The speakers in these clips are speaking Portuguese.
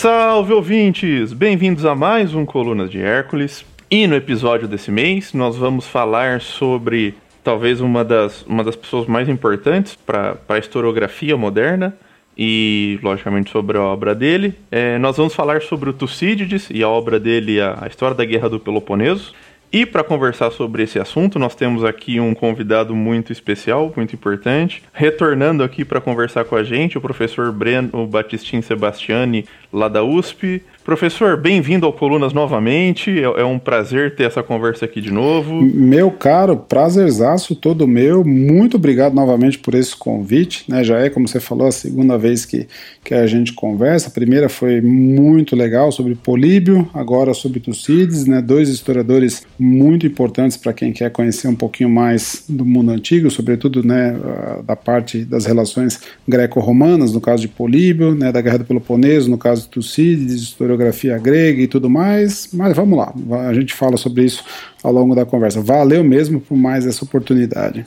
Salve ouvintes! Bem-vindos a mais um Colunas de Hércules. E no episódio desse mês nós vamos falar sobre talvez uma das, uma das pessoas mais importantes para a historiografia moderna e, logicamente, sobre a obra dele. É, nós vamos falar sobre o Tucídides e a obra dele, a, a História da Guerra do Peloponeso. E para conversar sobre esse assunto, nós temos aqui um convidado muito especial, muito importante. Retornando aqui para conversar com a gente, o professor Breno Batistin Sebastiani, lá da USP. Professor, bem-vindo ao Colunas novamente. É, é, um prazer ter essa conversa aqui de novo. Meu caro, prazerzaço todo meu. Muito obrigado novamente por esse convite. Né? Já é, como você falou, a segunda vez que, que a gente conversa. A primeira foi muito legal sobre Políbio, agora sobre Tucídides, né? dois historiadores muito importantes para quem quer conhecer um pouquinho mais do mundo antigo, sobretudo né, da parte das relações greco-romanas, no caso de Políbio, né, da Guerra do Peloponeso, no caso de Tucídides, historiografia grega e tudo mais, mas vamos lá, a gente fala sobre isso ao longo da conversa. Valeu mesmo por mais essa oportunidade.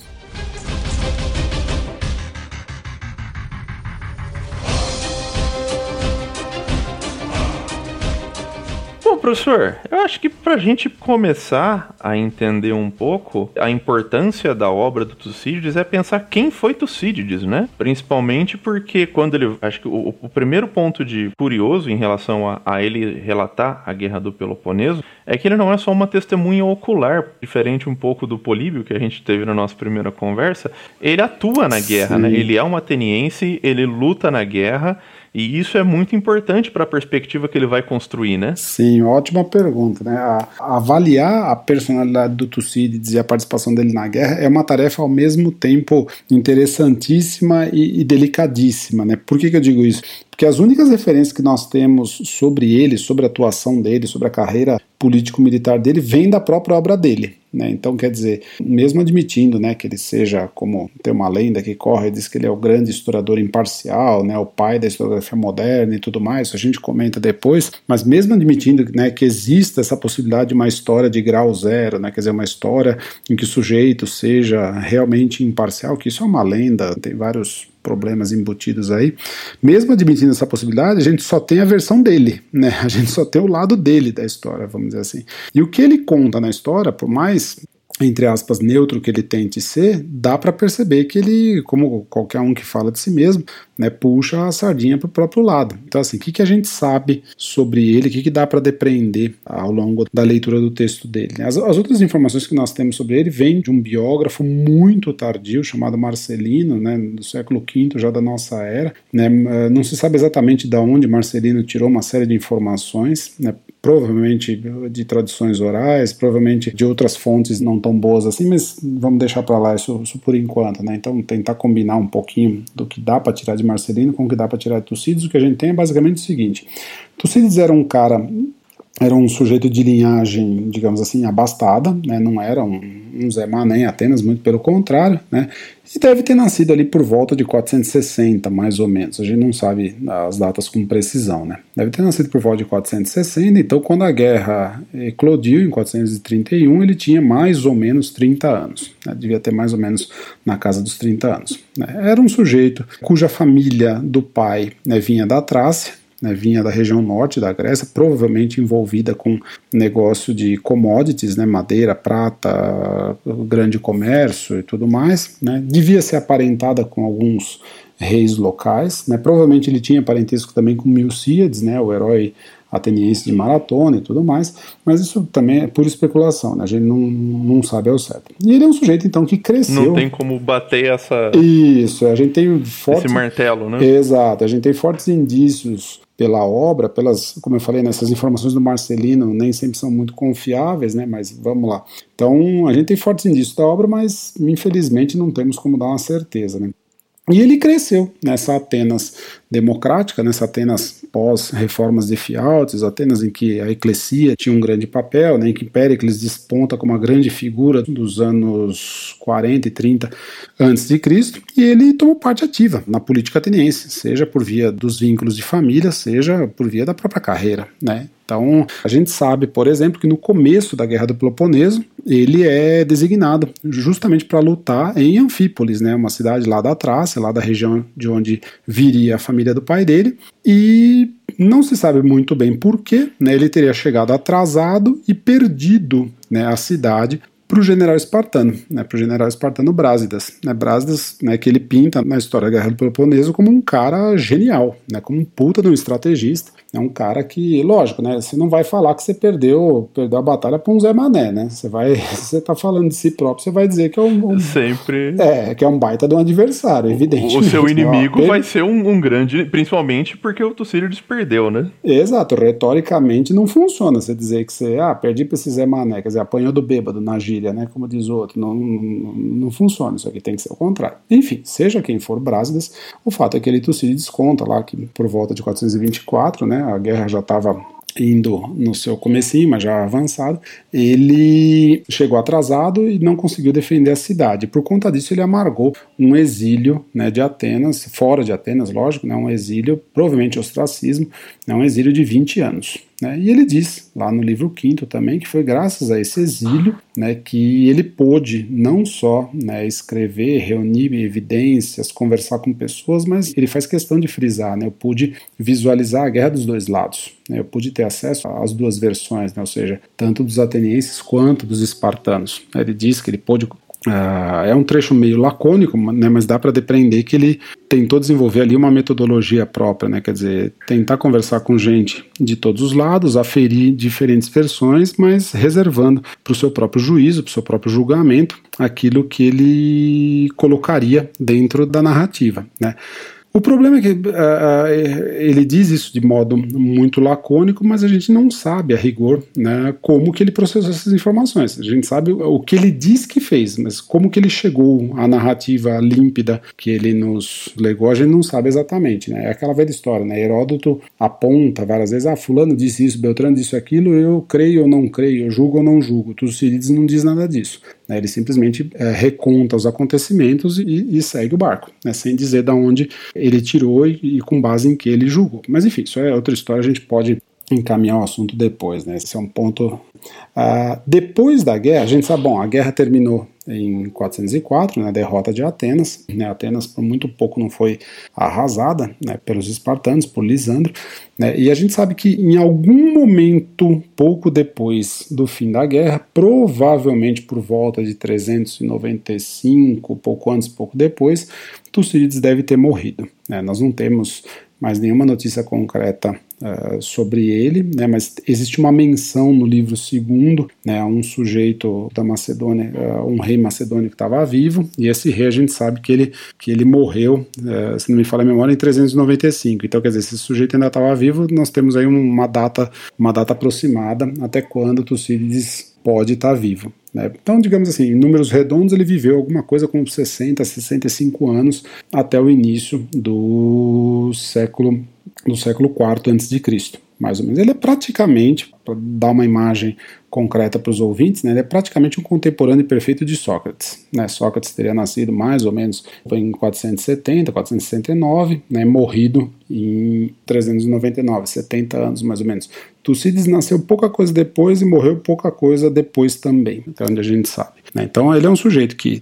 Professor, eu acho que para a gente começar a entender um pouco a importância da obra do Tucídides é pensar quem foi Tucídides, né? Principalmente porque quando ele. Acho que o, o primeiro ponto de curioso em relação a, a, ele relatar a guerra do Peloponeso é que ele não é só uma testemunha ocular, diferente um pouco do Políbio que a gente teve na nossa primeira conversa. Ele atua na guerra, né? Sim. né? Ele é um ateniense, ele luta na guerra. E isso é muito importante para a perspectiva que ele vai construir, né? Sim, ótima pergunta. Né? A, avaliar a personalidade do Tucídides e a participação dele na guerra é uma tarefa ao mesmo tempo interessantíssima e, e delicadíssima. Né? Por que, que eu digo isso? Porque as únicas referências que nós temos sobre ele, sobre a atuação dele, sobre a carreira político-militar dele, vem da própria obra dele. Né? Então, quer dizer, mesmo admitindo né, que ele seja, como tem uma lenda que corre, diz que ele é o grande historiador imparcial, né, o pai da historiografia moderna e tudo mais, a gente comenta depois, mas mesmo admitindo né, que exista essa possibilidade de uma história de grau zero, né, quer dizer, uma história em que o sujeito seja realmente imparcial, que isso é uma lenda, tem vários problemas embutidos aí. Mesmo admitindo essa possibilidade, a gente só tem a versão dele, né? A gente só tem o lado dele da história, vamos dizer assim. E o que ele conta na história, por mais entre aspas, neutro que ele tente ser, dá para perceber que ele, como qualquer um que fala de si mesmo, né, puxa a sardinha para o próprio lado. Então, assim, o que, que a gente sabe sobre ele, o que, que dá para depreender ao longo da leitura do texto dele? As, as, outras informações que nós temos sobre ele vêm de um biógrafo muito tardio, chamado Marcelino, né, do século V, já da nossa era. Né, não se sabe exatamente de onde Marcelino tirou uma série de informações, né, provavelmente de tradições orais, provavelmente de outras fontes não tão boas assim, mas vamos deixar para lá isso, isso, por enquanto, né? Então tentar combinar um pouquinho do que dá para tirar de Marcelino com que dá para tirar de Tucídides, o que a gente tem é basicamente o seguinte: Tucídides era um cara era um sujeito de linhagem, digamos assim, abastada, né? não era um, um Zé Mané Atenas, muito pelo contrário, né? e deve ter nascido ali por volta de 460, mais ou menos. A gente não sabe as datas com precisão, né? Deve ter nascido por volta de 460, então quando a guerra eclodiu em 431, ele tinha mais ou menos 30 anos. Né? Devia ter mais ou menos na casa dos 30 anos. Né? Era um sujeito cuja família do pai né, vinha da Trácia, né, vinha da região norte da Grécia, provavelmente envolvida com negócio de commodities, né, madeira, prata, grande comércio e tudo mais. Né, devia ser aparentada com alguns reis locais. Né, provavelmente ele tinha parentesco também com Milcíades, né, o herói ateniense de maratona e tudo mais, mas isso também é pura especulação, né? a gente não, não sabe ao certo. E ele é um sujeito, então, que cresceu... Não tem como bater essa... Isso, a gente tem fortes... Esse martelo, né? Exato, a gente tem fortes indícios pela obra, pelas, como eu falei, nessas informações do Marcelino nem sempre são muito confiáveis, né? Mas vamos lá. Então a gente tem fortes indícios da obra, mas infelizmente não temos como dar uma certeza, né? E ele cresceu nessa Atenas democrática, nessa Atenas pós-reformas de Fialtes, Atenas em que a eclesia tinha um grande papel, né, em que Péricles desponta como uma grande figura dos anos 40 e 30 antes de Cristo, e ele tomou parte ativa na política ateniense, seja por via dos vínculos de família, seja por via da própria carreira, né? Então, a gente sabe, por exemplo, que no começo da Guerra do Peloponeso, ele é designado justamente para lutar em Anfípolis, né, uma cidade lá da Trácia, lá da região de onde viria a família do pai dele, e Não se sabe muito bem porquê, né? Ele teria chegado atrasado e perdido né, a cidade para o general espartano, né, para o general espartano Brásidas. Né, Brásidas, né, que ele pinta na história da Guerra do Peloponeso como um cara genial, né, como um puta de um estrategista, é um cara que, lógico, né? Você não vai falar que você perdeu, perdeu a batalha para um Zé Mané, né? Você vai, você tá falando de si próprio, você vai dizer que é um, um sempre é que é um baita de um adversário, evidente. O seu inimigo vai ser um, um, grande, principalmente porque o Tucídides perdeu, né? Exato, retoricamente não funciona você dizer que você, ah, perdi para esse Zé Mané, quer dizer, apanhou do bêbado na gíria, né? Como diz o outro, não, não, não funciona. Isso aqui tem que ser o contrário. Enfim, seja quem for Brásidas, o fato é que ele Tucídides conta lá que por volta de 424, né? A guerra já estava indo no seu comecinho, mas já avançado, ele chegou atrasado e não conseguiu defender a cidade. Por conta disso, ele amargou um exílio né, de Atenas, fora de Atenas, lógico, né, um exílio, provavelmente ostracismo, né, um exílio de 20 anos. Né? E ele diz, lá no livro quinto também, que foi graças a esse exílio né, que ele pôde não só né, escrever, reunir evidências, conversar com pessoas, mas ele faz questão de frisar, né, eu pude visualizar a guerra dos dois lados, né, eu pude ter acesso às duas versões, né, ou seja, tanto dos atenienses quanto dos espartanos. Ele diz que ele pôde Uh, é um trecho meio lacônico, né, mas dá para depreender que ele tentou desenvolver ali uma metodologia própria, né, quer dizer, tentar conversar com gente de todos os lados, aferir diferentes versões, mas reservando para o seu próprio juízo, para o seu próprio julgamento, aquilo que ele colocaria dentro da narrativa. Né. O problema é que uh, ele diz isso de modo muito lacônico, mas a gente não sabe a rigor né, como que ele processou essas informações. A gente sabe o que ele diz que fez, mas como que ele chegou à narrativa límpida que ele nos legou, a gente não sabe exatamente. Né? É aquela velha história, né? Heródoto aponta várias vezes, ah, fulano disse isso, Beltrano disse aquilo, eu creio ou não creio, eu julgo ou não julgo. Tucídides não diz nada disso. Né? Ele simplesmente é, reconta os acontecimentos e, e segue o barco, né? sem dizer de onde ele tirou e, e com base em que ele julgou. Mas enfim, isso é outra história, a gente pode encaminhar o assunto depois, né? Esse é um ponto. Uh, depois da guerra, a gente sabe, bom, a guerra terminou em 404, na né, derrota de Atenas. Né, Atenas por muito pouco não foi arrasada né, pelos espartanos, por Lisandro. Né, e a gente sabe que em algum momento, pouco depois do fim da guerra, provavelmente por volta de 395, pouco antes, pouco depois, Tucídides deve ter morrido. Né. Nós não temos mais nenhuma notícia concreta uh, sobre ele, né, mas existe uma menção no livro segundo, né, a um sujeito da Macedônia, uh, um rei macedônio que estava vivo, e esse rei a gente sabe que ele, que ele morreu, uh, se não me falha a memória, em 395. Então, quer dizer, se esse sujeito ainda estava vivo, nós temos aí uma data, uma data aproximada até quando Tucídides pode estar tá vivo. Né? Então, digamos assim, em números redondos, ele viveu alguma coisa com 60, 65 anos até o início do século do século IV Cristo, mais ou menos. Ele é praticamente, para dar uma imagem concreta para os ouvintes, né, ele é praticamente um contemporâneo perfeito de Sócrates. Né? Sócrates teria nascido mais ou menos em 470, 469, né, morrido em 399, 70 anos mais ou menos. Tucídides nasceu pouca coisa depois e morreu pouca coisa depois também, até onde a gente sabe. Né? Então ele é um sujeito que.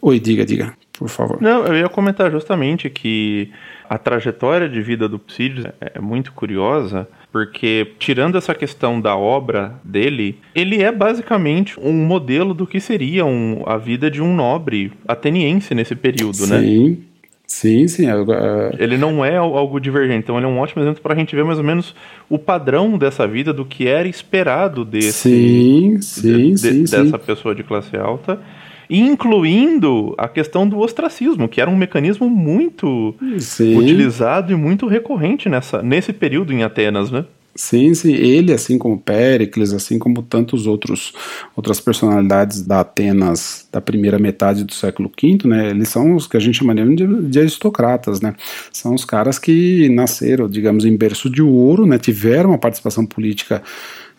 Oi, diga, diga, por favor. Não, eu ia comentar justamente que a trajetória de vida do Tucídides é muito curiosa, porque tirando essa questão da obra dele, ele é basicamente um modelo do que seria um, a vida de um nobre ateniense nesse período, sim, né? Sim. Sim, sim. Ele não é algo divergente, então ele é um ótimo exemplo para a gente ver mais ou menos o padrão dessa vida, do que era esperado desse, sim, sim, de, sim, de, dessa pessoa de classe alta incluindo a questão do ostracismo, que era um mecanismo muito sim. utilizado e muito recorrente nessa, nesse período em Atenas, né? Sim, sim, ele, assim como Péricles, assim como tantos outros outras personalidades da Atenas da primeira metade do século V, né, eles são os que a gente chamaria de, de aristocratas, né, são os caras que nasceram, digamos, em berço de ouro, né, tiveram uma participação política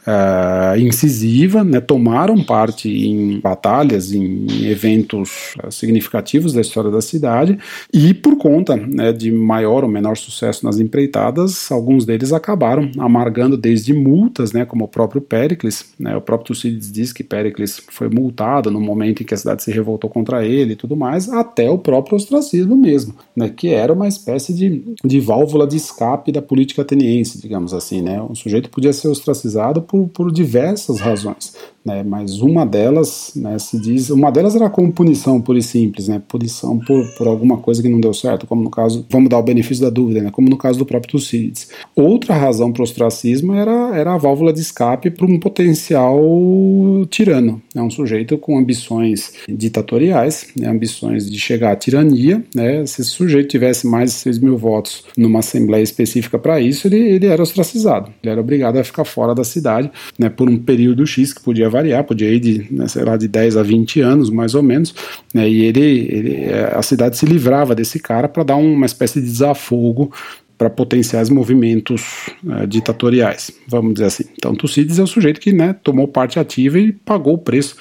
uh, incisiva, né, tomaram parte em batalhas, em eventos uh, significativos da história da cidade, e por conta né, de maior ou menor sucesso nas empreitadas, alguns deles acabaram amargando desde multas, né, como o próprio Péricles. Né, o próprio Tucídides diz que Péricles foi multado no momento em que a cidade se revoltou contra ele e tudo mais, até o próprio ostracismo mesmo, né, que era uma espécie de, de válvula de escape da política ateniense, digamos assim. Né, o sujeito podia ser ostracizado por, por diversas razões. Né, mas uma delas, né, se diz, uma delas era como punição pura e simples, né, punição por, por alguma coisa que não deu certo, como no caso, vamos dar o benefício da dúvida, né, como no caso do próprio Tucídides. Outra razão para o ostracismo era, era a válvula de escape para um potencial tirano, né, um sujeito com ambições ditatoriais, né, ambições de chegar à tirania, né, se esse sujeito tivesse mais de 6 mil votos numa assembleia específica para isso, ele, ele era ostracizado, ele era obrigado a ficar fora da cidade, né, por um período X que podia variar, podia ir de, né, sei lá, de 10 a 20 anos, mais ou menos, né, e ele, ele, é, a cidade se livrava desse cara para dar uma espécie de desafogo para potenciais movimentos é, ditatoriais, vamos dizer assim. Então, Tucídides é o sujeito que né, tomou parte ativa e pagou o preço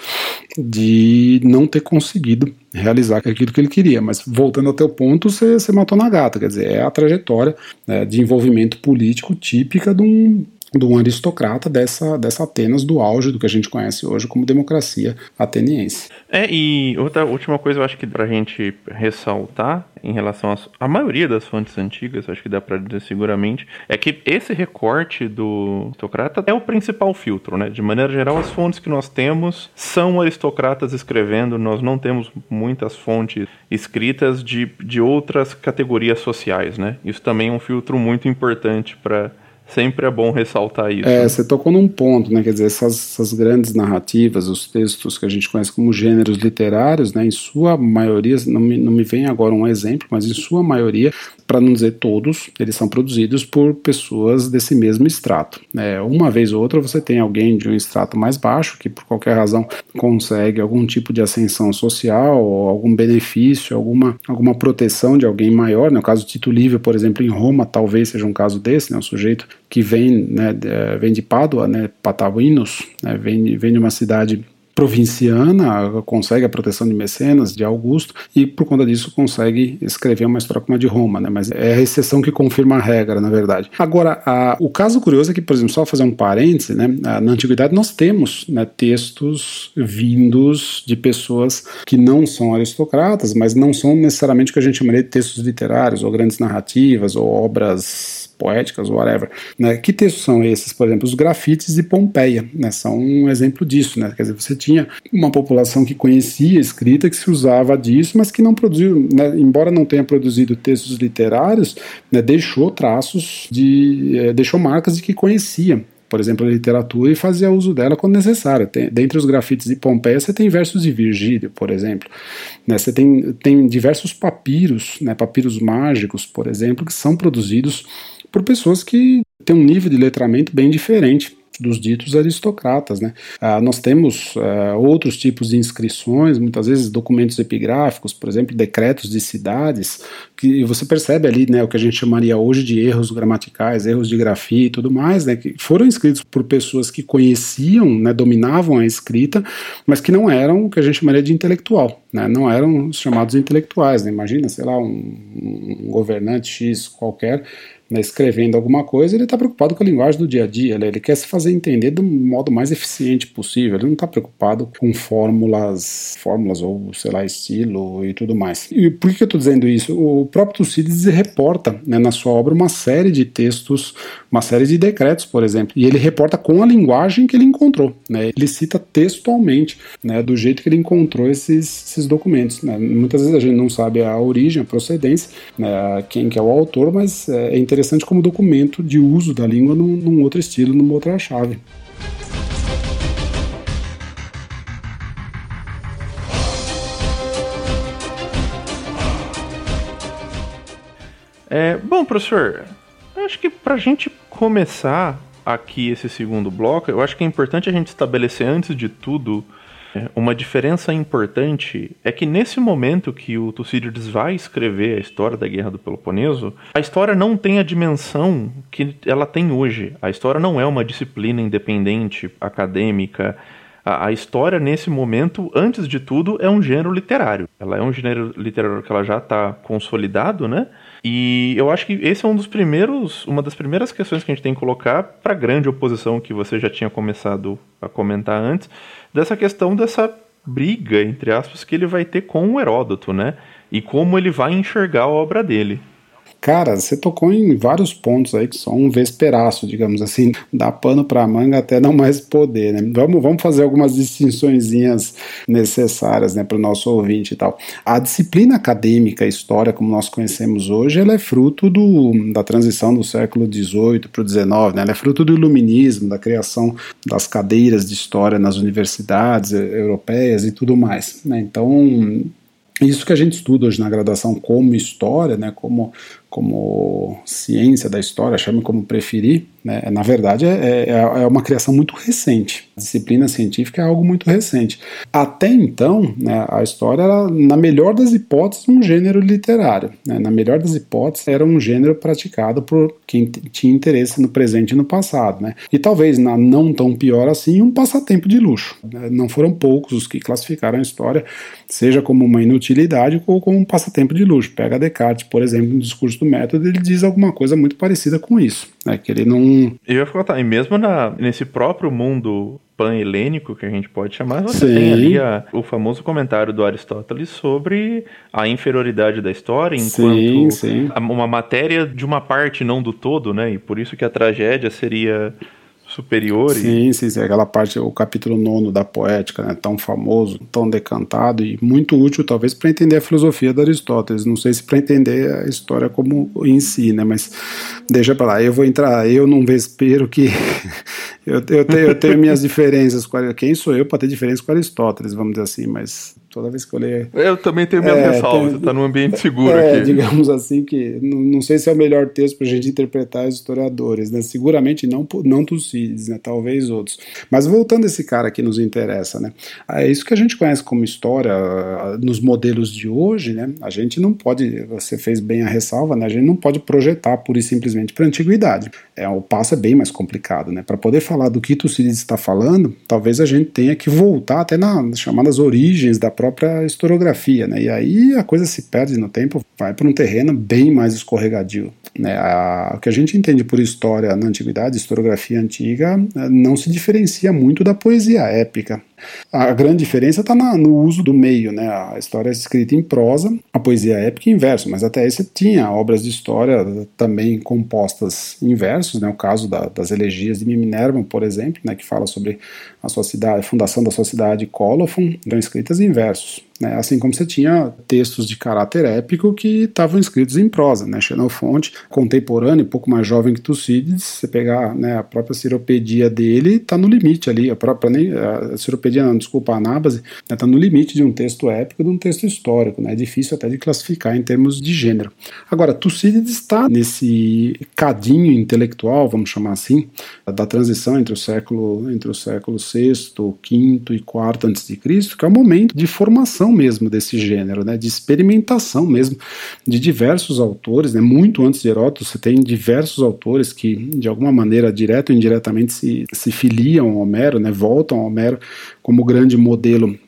de não ter conseguido realizar aquilo que ele queria. Mas voltando ao teu ponto, você matou na gata, quer dizer, é a trajetória né, de envolvimento político típica de um de um aristocrata dessa, dessa Atenas do auge do que a gente conhece hoje como democracia ateniense. É, e outra última coisa eu acho que pra gente ressaltar em relação à maioria das fontes antigas, acho que dá para dizer seguramente, é que esse recorte do aristocrata é o principal filtro, né? De maneira geral, as fontes que nós temos são aristocratas escrevendo, nós não temos muitas fontes escritas de, de outras categorias sociais, né? Isso também é um filtro muito importante para Sempre é bom ressaltar isso. É, você tocou num ponto, né? Quer dizer, essas, essas, grandes narrativas, os textos que a gente conhece como gêneros literários, né? Em sua maioria, não me, não me vem agora um exemplo, mas em sua maioria, para não dizer todos, eles são produzidos por pessoas desse mesmo extrato. É, uma vez ou outra você tem alguém de um extrato mais baixo que por qualquer razão consegue algum tipo de ascensão social, ou algum benefício, alguma, alguma proteção de alguém maior. No né? caso de Tito Livio, por exemplo, em Roma, talvez seja um caso desse, né? um sujeito que vem, né, vem de Pádua, né, Patavinos, né, vem, vem de uma cidade provinciana, consegue a proteção de Mecenas, de Augusto, e por conta disso consegue escrever uma história como a de Roma, né? Mas é a exceção que confirma a regra, na verdade. Agora, a, o caso curioso é que, por exemplo, só fazer um parêntese, né? Na antiguidade nós temos né, textos vindos de pessoas que não são aristocratas, mas não são necessariamente o que a gente chamaria de textos literários, ou grandes narrativas, ou obras poéticas, whatever. Né? Que textos são esses? Por exemplo, os grafites de Pompeia, né? São um exemplo disso, né? Quer dizer, você tinha uma população que conhecia a escrita, que se usava disso, mas que não produziu, né? embora não tenha produzido textos literários, né? deixou traços de, eh, deixou marcas de que conhecia por exemplo, a literatura e fazia uso dela quando necessário. Tem, dentre os grafites de Pompeia, você tem versos de Virgílio, por exemplo. Né, você tem, tem diversos papiros, né, papiros mágicos, por exemplo, que são produzidos por pessoas que têm um nível de letramento bem diferente dos ditos aristocratas. Né? Ah, nós temos ah, outros tipos de inscrições, muitas vezes documentos epigráficos, por exemplo, decretos de cidades, que você percebe ali né, o que a gente chamaria hoje de erros gramaticais, erros de grafia e tudo mais, né, que foram escritos por pessoas que conheciam, né, dominavam a escrita, mas que não eram o que a gente chamaria de intelectual, né, não eram os chamados intelectuais. Né, imagina, sei lá, um, um governante X qualquer né, escrevendo alguma coisa, ele está preocupado com a linguagem do dia a dia, né? ele quer se fazer entender do modo mais eficiente possível, ele não está preocupado com fórmulas, fórmulas ou, sei lá, estilo e tudo mais. E por que eu estou dizendo isso? O próprio Tucídides reporta né, na sua obra uma série de textos, uma série de decretos, por exemplo, e ele reporta com a linguagem que ele encontrou, né? ele cita textualmente, né, do jeito que ele encontrou esses, esses documentos. Né? Muitas vezes a gente não sabe a origem, a procedência, né, quem que é o autor, mas é interessante interessante como documento de uso da língua num, num outro estilo, numa outra chave. É, bom, professor, acho que para a gente começar aqui esse segundo bloco, eu acho que é importante a gente estabelecer antes de tudo Uma diferença importante é que nesse momento que o Tucídides vai escrever a história da Guerra do Peloponeso, a história não tem a dimensão que ela tem hoje. A história não é uma disciplina independente, acadêmica. A, a história, nesse momento, antes de tudo, é um gênero literário. Ela é um gênero literário que ela já está consolidado, né? E eu acho que esse é um dos primeiros, uma das primeiras questões que a gente tem que colocar para a grande oposição que você já tinha começado a comentar antes, dessa questão dessa briga, entre aspas, que ele vai ter com o Heródoto, né? E como ele vai enxergar a obra dele. Cara, você tocou em vários pontos aí que são um vesperaço, digamos assim, dá pano para manga até não mais poder, né? Vamos, vamos fazer algumas distinções necessárias, né, para o nosso ouvinte e tal. A disciplina acadêmica, história como nós conhecemos hoje, ela é fruto do, da transição do século XVIII para o XIX, né? Ela é fruto do iluminismo, da criação das cadeiras de história nas universidades europeias e tudo mais, né? Então, isso que a gente estuda hoje na graduação como história, né, como como ciência da história, chame como preferir, né, na verdade é, é, é, uma criação muito recente. A disciplina científica é algo muito recente. Até então, né, a história era, na melhor das hipóteses, um gênero literário. Né, na melhor das hipóteses, era um gênero praticado por quem tinha interesse no presente e no passado. Né, e talvez, na não tão pior assim, um passatempo de luxo. Né, não foram poucos os que classificaram a história, seja como uma inutilidade ou como um passatempo de luxo. Pega Descartes, por exemplo, no discurso do método, ele diz alguma coisa muito parecida com isso. Né, que ele não. Eu ia falar, e mesmo na, nesse próprio mundo pan-helênico, que a gente pode chamar, você Sim. tem ali a, o famoso comentário do Aristóteles sobre a inferioridade da história enquanto sim, sim. uma matéria de uma parte, não do todo, né? E por isso que a tragédia seria superior. Sim, sim, sim, aquela parte, o capítulo nono da poética, né, tão famoso, tão decantado e muito útil talvez para entender a filosofia de Aristóteles. Não sei se para entender a história como em si, né, mas deixa para lá. Eu vou entrar, eu não espero que eu, eu, tenho, eu tenho minhas diferenças quem sou eu para ter diferença com Aristóteles, vamos dizer assim, mas toda vez que eu leio. Eu também tenho minhas é, ressalvas, está num ambiente seguro é, aqui. Digamos assim, que não, não sei se é o melhor texto para a gente interpretar os historiadores, né? Seguramente não, não Tucídides, né? Talvez outros. Mas voltando a esse cara que nos interessa, né? É isso que a gente conhece como história nos modelos de hoje, né? A gente não pode, você fez bem a ressalva, né? A gente não pode projetar pura e simplesmente para a antiguidade. É, o passo é bem mais complicado, né? Para poder falar do que Tucídides está falando, talvez a gente tenha que voltar até nas chamadas origens da própria historiografia, né? E aí a coisa se perde no tempo, vai para um terreno bem mais escorregadio. Né? A, o que a gente entende por história na antiguidade, historiografia antiga, eh, não se diferencia muito da poesia épica. A grande diferença está no uso do meio, né? A história é escrita em prosa, a poesia épica em verso, mas até aí você tinha obras de história também compostas em versos, né? O caso da, das elegias de Minerva, por exemplo, né? Que fala sobre a sua cidade, a fundação da sua cidade Colophon, eram escritas em versos. Né? Assim como você tinha textos de caráter épico que estavam escritos em prosa, né? Xenofonte, contemporâneo, pouco mais jovem que Tucídides, você pegar né, a própria ciropedia dele, está no limite ali, a própria nem, a não, desculpa, a anábase, está né, no limite de um texto épico de um texto histórico, né? É difícil até de classificar em termos de gênero. Agora, Tucídides está nesse cadinho intelectual, vamos chamar assim, da transição entre o século entre o século VI, V e IV Cristo, que é o momento de formação mesmo desse gênero, né, de experimentação mesmo de diversos autores, né, muito antes de Heródoto, você tem diversos autores que de alguma maneira, direto ou indiretamente, se, se filiam ao Homero, né, voltam ao Homero como grande modelo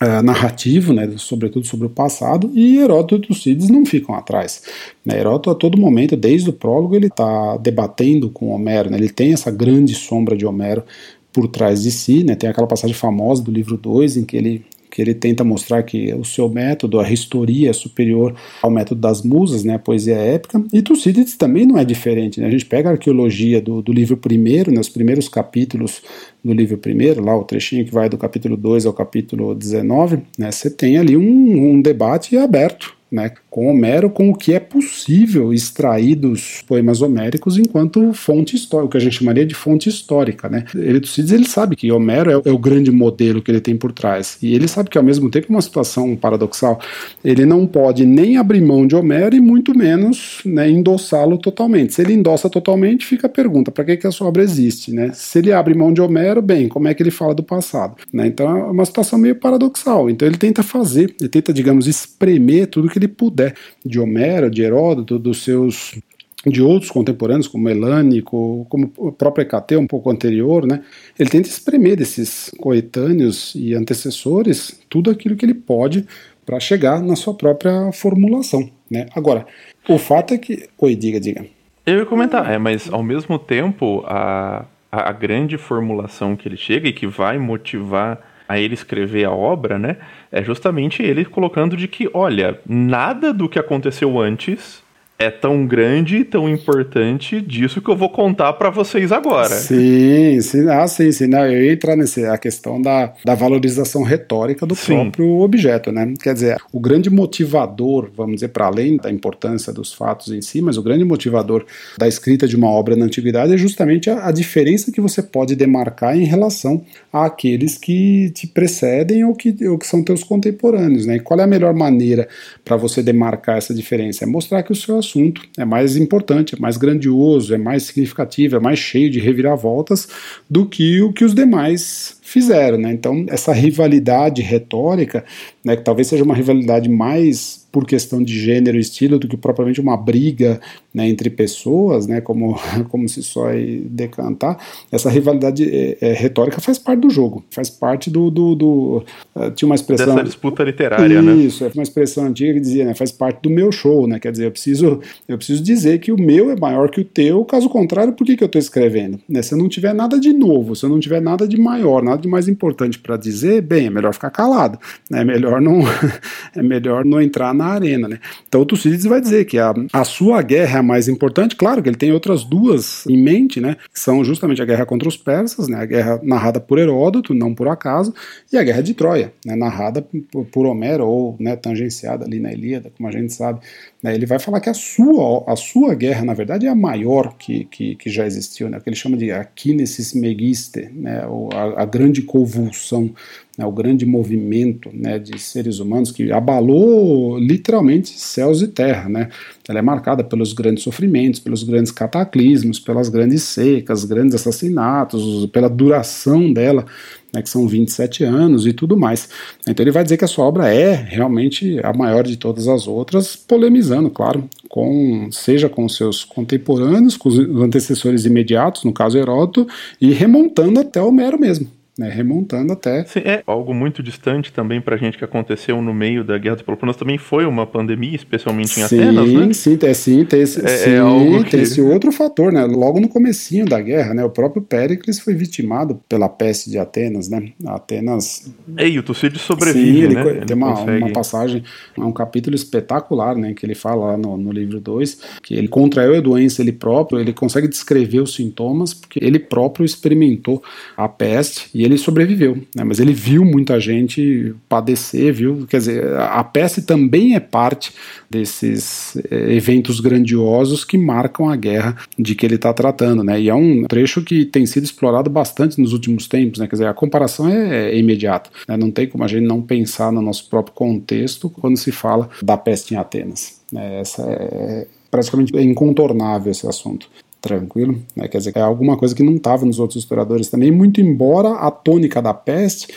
Uh, narrativo, né, sobretudo sobre o passado, e Heródoto e Tucídides não ficam atrás. Né, Heródoto a todo momento, desde o prólogo, ele está debatendo com Homero, né, ele tem essa grande sombra de Homero por trás de si, né, tem aquela passagem famosa do livro 2 em que ele que ele tenta mostrar que o seu método, a historia, é superior ao método das musas, né, a poesia épica, e Tucídides também não é diferente. Né? A gente pega a arqueologia do, do livro primeiro, né, primeiros capítulos do livro primeiro, lá o trechinho que vai do capítulo 2 ao capítulo 19, né, você tem ali um, um debate aberto né, com Homero, com o que é possível extrair dos poemas homéricos enquanto fonte histórica, o que a gente chamaria de fonte histórica, né? Ele ele sabe que Homero é, é, o grande modelo que ele tem por trás, e ele sabe que ao mesmo tempo é uma situação paradoxal. Ele não pode nem abrir mão de Homero e muito menos né, endossá-lo totalmente. Se ele endossa totalmente, fica a pergunta: para que, que a sua obra existe, né? Se ele abre mão de Homero, bem, como é que ele fala do passado? Né? Então é uma situação meio paradoxal. Então ele tenta fazer, ele tenta, digamos, espremer tudo que ele puder de Homero, de Heródoto, dos seus de outros contemporâneos, como Elânico, como o próprio Hecate, um pouco anterior, né, ele tenta espremer desses coetâneos e antecessores tudo aquilo que ele pode para chegar na sua própria formulação. Né? Agora, o fato é que. Oi, diga, diga. Eu ia comentar, é, mas ao mesmo tempo, a, a grande formulação que ele chega e que vai motivar a ele escrever a obra, né? É justamente ele colocando de que, olha, nada do que aconteceu antes é tão grande, tão importante disso que eu vou contar para vocês agora. Sim, sim, ah, sim, sim. Não, eu ia entrar nessa a questão da, da valorização retórica do sim. próprio objeto, né? Quer dizer, o grande motivador, vamos dizer, para além da importância dos fatos em si, mas o grande motivador da escrita de uma obra na antiguidade é justamente a, a diferença que você pode demarcar em relação àqueles que te precedem ou que, ou que são teus contemporâneos, né? E qual é a melhor maneira para você demarcar essa diferença? É mostrar que o seu assunto é mais importante, é mais grandioso, é mais significativo, é mais cheio de reviravoltas do que o que os demais fizeram. Né? Então, essa rivalidade retórica, né, que talvez seja uma rivalidade mais por questão de gênero e estilo do que propriamente uma briga né, entre pessoas, né, como, como se só decantar, essa rivalidade é, é, retórica faz parte do jogo, faz parte do. do, do uh, tinha uma expressão. Dessa disputa literária, né? Isso, é uma expressão antiga que dizia, né, faz parte do meu show, né? Quer dizer, eu preciso, eu preciso dizer que o meu é maior que o teu, caso contrário, por que, que eu estou escrevendo? Né, se eu não tiver nada de novo, se eu não tiver nada de maior, nada de mais importante para dizer, bem, é melhor ficar calado, né? É melhor não, é melhor não entrar na arena, né? Então o Tucídides vai dizer que a, a sua guerra é a mais importante, claro que ele tem outras duas em mente, né? Que são justamente a guerra contra os persas, né? A guerra narrada por Heródoto, não por acaso, e a guerra de Troia, né? Narrada por, por Homero ou né, tangenciada ali na Ilíada, como a gente sabe. Né? Ele vai falar que a sua, a sua guerra, na verdade, é a maior que, que, que já existiu, né? O que ele chama de Akinesis Megiste, né? a, a grande convulsão né, o grande movimento né, de seres humanos que abalou literalmente céus e terra. Né? Ela é marcada pelos grandes sofrimentos, pelos grandes cataclismos, pelas grandes secas, grandes assassinatos, pela duração dela, né, que são 27 anos e tudo mais. Então ele vai dizer que a sua obra é realmente a maior de todas as outras, polemizando, claro, com seja com seus contemporâneos, com os antecessores imediatos, no caso Heródoto, e remontando até Homero mesmo né, remontando até. Sim, é algo muito distante também para a gente que aconteceu no meio da Guerra do Peloponeso também foi uma pandemia, especialmente em sim, Atenas, né? Sim, tem, sim, tem esse, é, sim, é algo que... tem esse outro fator, né? Logo no comecinho da guerra, né, o próprio Péricles foi vitimado pela peste de Atenas, né? Atenas. E o Tucídides sobrevive, sim, ele, né? Tem ele uma, consegue... uma passagem, é um capítulo espetacular, né, que ele fala lá no, no livro 2, que ele contraiu a doença ele próprio, ele consegue descrever os sintomas porque ele próprio experimentou a peste e ele sobreviveu, né? mas ele viu muita gente padecer, viu? Quer dizer, a peste também é parte desses eh, eventos grandiosos que marcam a guerra de que ele está tratando, né? E é um trecho que tem sido explorado bastante nos últimos tempos, né? Quer dizer, a comparação é, é imediata, né? não tem como a gente não pensar no nosso próprio contexto quando se fala da peste em Atenas. Né? Essa é praticamente incontornável esse assunto tranquilo, né? quer dizer, é alguma coisa que não estava nos outros historiadores também, muito embora a tônica da peste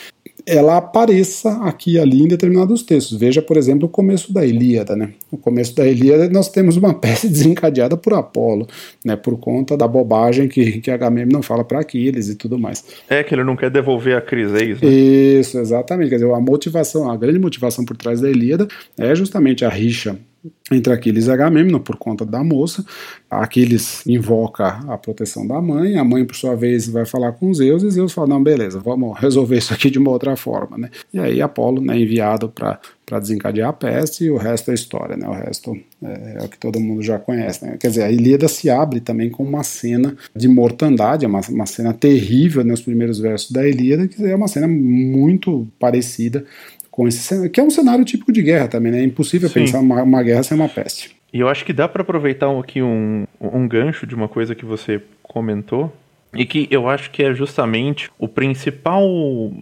ela apareça aqui e ali em determinados textos. Veja, por exemplo, o começo da Ilíada. Né? No começo da Ilíada nós temos uma peste desencadeada por Apolo, né? por conta da bobagem que, que Agamemnon fala para Aquiles e tudo mais. É que ele não quer devolver a Criseis, né? Isso, exatamente. Quer dizer, a motivação, a grande motivação por trás da Ilíada é justamente a rixa entre Aquiles e Agamemnon por conta da moça. Aquiles invoca a proteção da mãe, a mãe, por sua vez, vai falar com Zeus, e Zeus fala: Não, beleza, vamos resolver isso aqui de uma outra forma. Né? E aí Apolo é né, enviado para para desencadear a peste e o resto é história, né? O resto é, é, o que todo mundo já conhece, né? Quer dizer, a Ilíada se abre também com uma cena de mortandade, é uma, uma cena terrível nos primeiros versos da Ilíada, que é uma cena muito parecida com esse cenário, que é um cenário típico de guerra também, né? É impossível Sim. pensar uma, uma guerra sem uma peste. E eu acho que dá para aproveitar aqui um, um gancho de uma coisa que você comentou, e que eu acho que é justamente o principal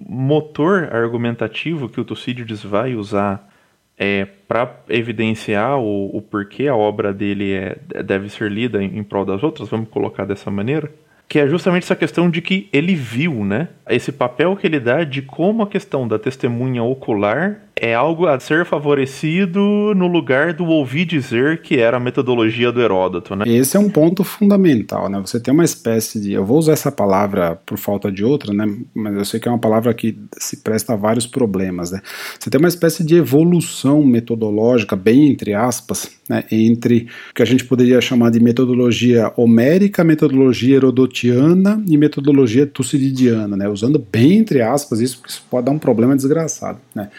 motor argumentativo que o Tucídides vai usar é, para evidenciar o, o, porquê a obra dele é, deve ser lida em, em prol das outras, vamos colocar dessa maneira, que é justamente essa questão de que ele viu, né? Esse papel que ele dá de como a questão da testemunha ocular é algo a ser favorecido no lugar do ouvir dizer que era a metodologia do Heródoto, né? Esse é um ponto fundamental, né? Você tem uma espécie de, eu vou usar essa palavra por falta de outra, né? Mas eu sei que é uma palavra que se presta a vários problemas, né? Você tem uma espécie de evolução metodológica, bem entre aspas, né? Entre o que a gente poderia chamar de metodologia homérica, metodologia herodotiana e metodologia tucididiana, né? Usando bem entre aspas isso, porque isso pode dar um problema desgraçado, né?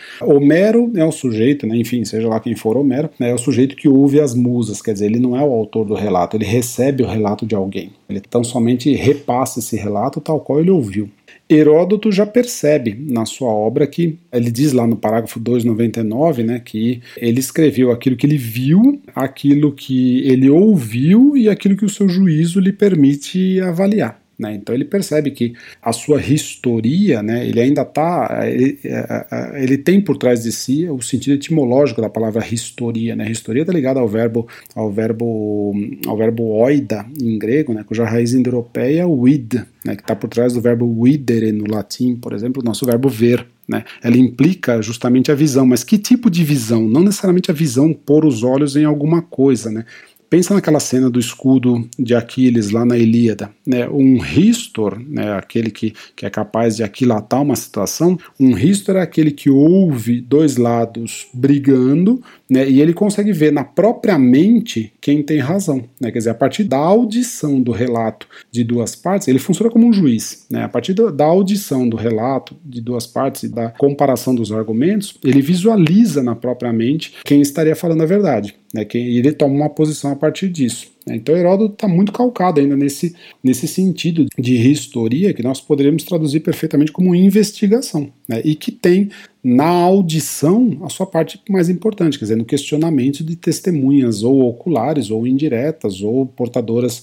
Homero é o sujeito, né, enfim, seja lá quem for Homero, né, é o sujeito que ouve as musas, quer dizer, ele não é o autor do relato, ele recebe o relato de alguém. Ele tão somente repassa esse relato tal qual ele ouviu. Heródoto já percebe na sua obra que ele diz lá no parágrafo 299, né, que ele escreveu aquilo que ele viu, aquilo que ele ouviu e aquilo que o seu juízo lhe permite avaliar. Né? Então ele percebe que a sua historia, né, ele ainda está, ele, é, é, ele, tem por trás de si o sentido etimológico da palavra historia. Né? Historia está ligada ao verbo, ao verbo, ao verbo oida em grego, né, cuja raiz indo-europeia é id, né, que está por trás do verbo videre no latim, por exemplo, o nosso verbo ver. Né? Ela implica justamente a visão, mas que tipo de visão? Não necessariamente a visão pôr os olhos em alguma coisa, né? Pensa naquela cena do escudo de Aquiles lá na Ilíada. Né? Um ristor, né, aquele que, que é capaz de aquilatar uma situação, um ristor é aquele que ouve dois lados brigando né, e ele consegue ver na própria mente quem tem razão. Né? Quer dizer, a partir da audição do relato de duas partes, ele funciona como um juiz. Né? A partir da audição do relato de duas partes e da comparação dos argumentos, ele visualiza na própria mente quem estaria falando a verdade. Né, que ele toma uma posição a partir disso. Né. Então Heródoto está muito calcado ainda nesse, nesse sentido de historia que nós poderíamos traduzir perfeitamente como investigação, né, e que tem na audição a sua parte mais importante, quer dizer, no questionamento de testemunhas ou oculares ou indiretas ou portadoras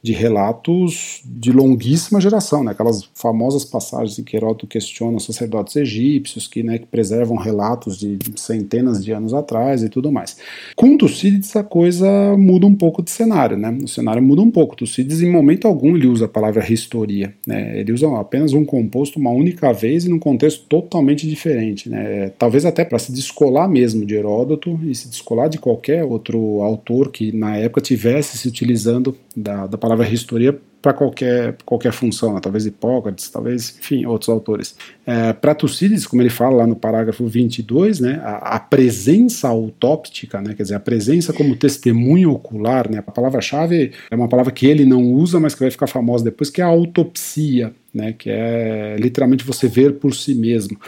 de relatos de longuíssima geração, né? aquelas famosas passagens em que Heródoto questiona os sacerdotes egípcios que, né, que preservam relatos de centenas de anos atrás e tudo mais. Com Tucídides a coisa muda um pouco de cenário, né? o cenário muda um pouco. Tucídides em momento algum ele usa a palavra historia, né? ele usa apenas um composto uma única vez e num contexto totalmente diferente, né? talvez até para se descolar mesmo de Heródoto e se descolar de qualquer outro autor que na época tivesse se utilizando da, da palavra historia para qualquer, qualquer função, né? talvez Hipócrates, talvez, enfim, outros autores. É, para Tucídides, como ele fala lá no parágrafo 22, né, a, a presença autóptica, né, quer dizer, a presença como testemunho ocular, né, a palavra-chave é uma palavra que ele não usa, mas que vai ficar famosa depois, que é a autopsia, né, que é literalmente você ver por si mesmo.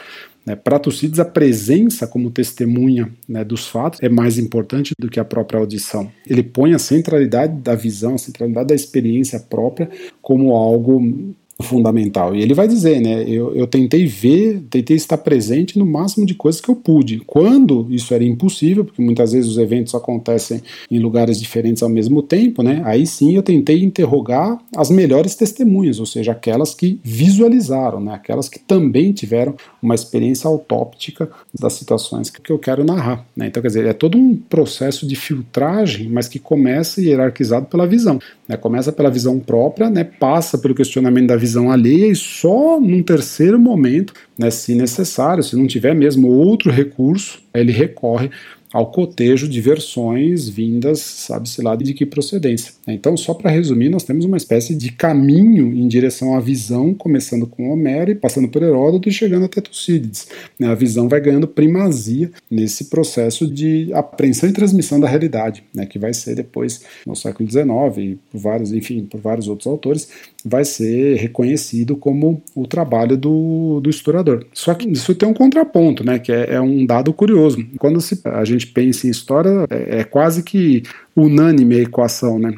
Né, Para Tucídides, a presença como testemunha né, dos fatos é mais importante do que a própria audição. Ele põe a centralidade da visão, a centralidade da experiência própria como algo fundamental. E ele vai dizer, né? Eu, eu tentei ver, tentei estar presente no máximo de coisas que eu pude. Quando isso era impossível, porque muitas vezes os eventos acontecem em lugares diferentes ao mesmo tempo, né? Aí sim eu tentei interrogar as melhores testemunhas, ou seja, aquelas que visualizaram, né? Aquelas que também tiveram uma experiência autóptica das situações que eu quero narrar, né? Então, quer dizer, é todo um processo de filtragem, mas que começa hierarquizado pela visão. Né? Começa pela visão própria, né? passa pelo questionamento da visão alheia e só num terceiro momento, né, se necessário, se não tiver mesmo outro recurso, ele recorre ao cotejo de versões vindas, sabe-se lá de que procedência. Então, só para resumir, nós temos uma espécie de caminho em direção à visão, começando com Homero e passando por Heródoto e chegando até Tucídides. A visão vai ganhando primazia nesse processo de apreensão e transmissão da realidade, né, que vai ser depois, no século XIX, e por vários, enfim, por vários outros autores, vai ser reconhecido como o trabalho do, do historiador. Só que isso tem um contraponto, né, que é, é um dado curioso. Quando se, a gente pensa em história, é, é quase que unânime a equação, né?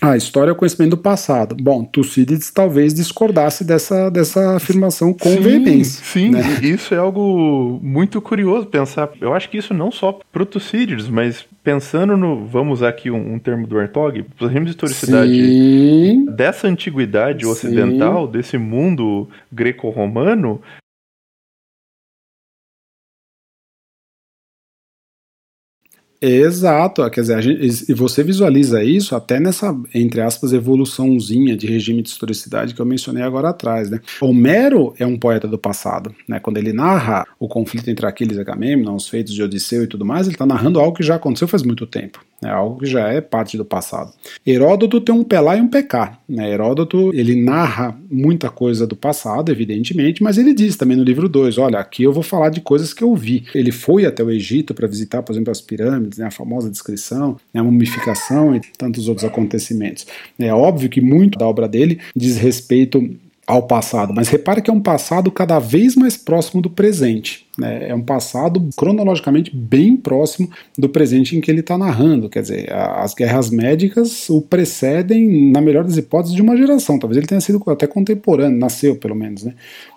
A história é o conhecimento do passado. Bom, Tucídides talvez discordasse dessa, dessa afirmação com sim, veemência. Sim, né? isso é algo muito curioso pensar. Eu acho que isso não só para Tucídides, mas pensando no, vamos usar aqui um, um termo do Artog, termos de historicidade sim, dessa antiguidade sim. ocidental, desse mundo greco-romano, Exato, quer dizer, gente, e você visualiza isso até nessa, entre aspas, evoluçãozinha de regime de historicidade que eu mencionei agora atrás, né? Homero é um poeta do passado, né? Quando ele narra o conflito entre Aquiles e Agamemnon, os feitos de Odisseu e tudo mais, ele está narrando algo que já aconteceu faz muito tempo é algo que já é parte do passado. Heródoto tem um lá e um cá. Né? Heródoto ele narra muita coisa do passado, evidentemente, mas ele diz também no livro 2: olha, aqui eu vou falar de coisas que eu vi. Ele foi até o Egito para visitar, por exemplo, as pirâmides, né? a famosa descrição, né? a mumificação e tantos outros acontecimentos. É óbvio que muito da obra dele diz respeito ao passado, mas repare que é um passado cada vez mais próximo do presente. Né? É um passado cronologicamente bem próximo do presente em que ele está narrando. Quer dizer, as guerras médicas o precedem, na melhor das hipóteses, de uma geração. Talvez ele tenha sido até contemporâneo, nasceu pelo menos, né?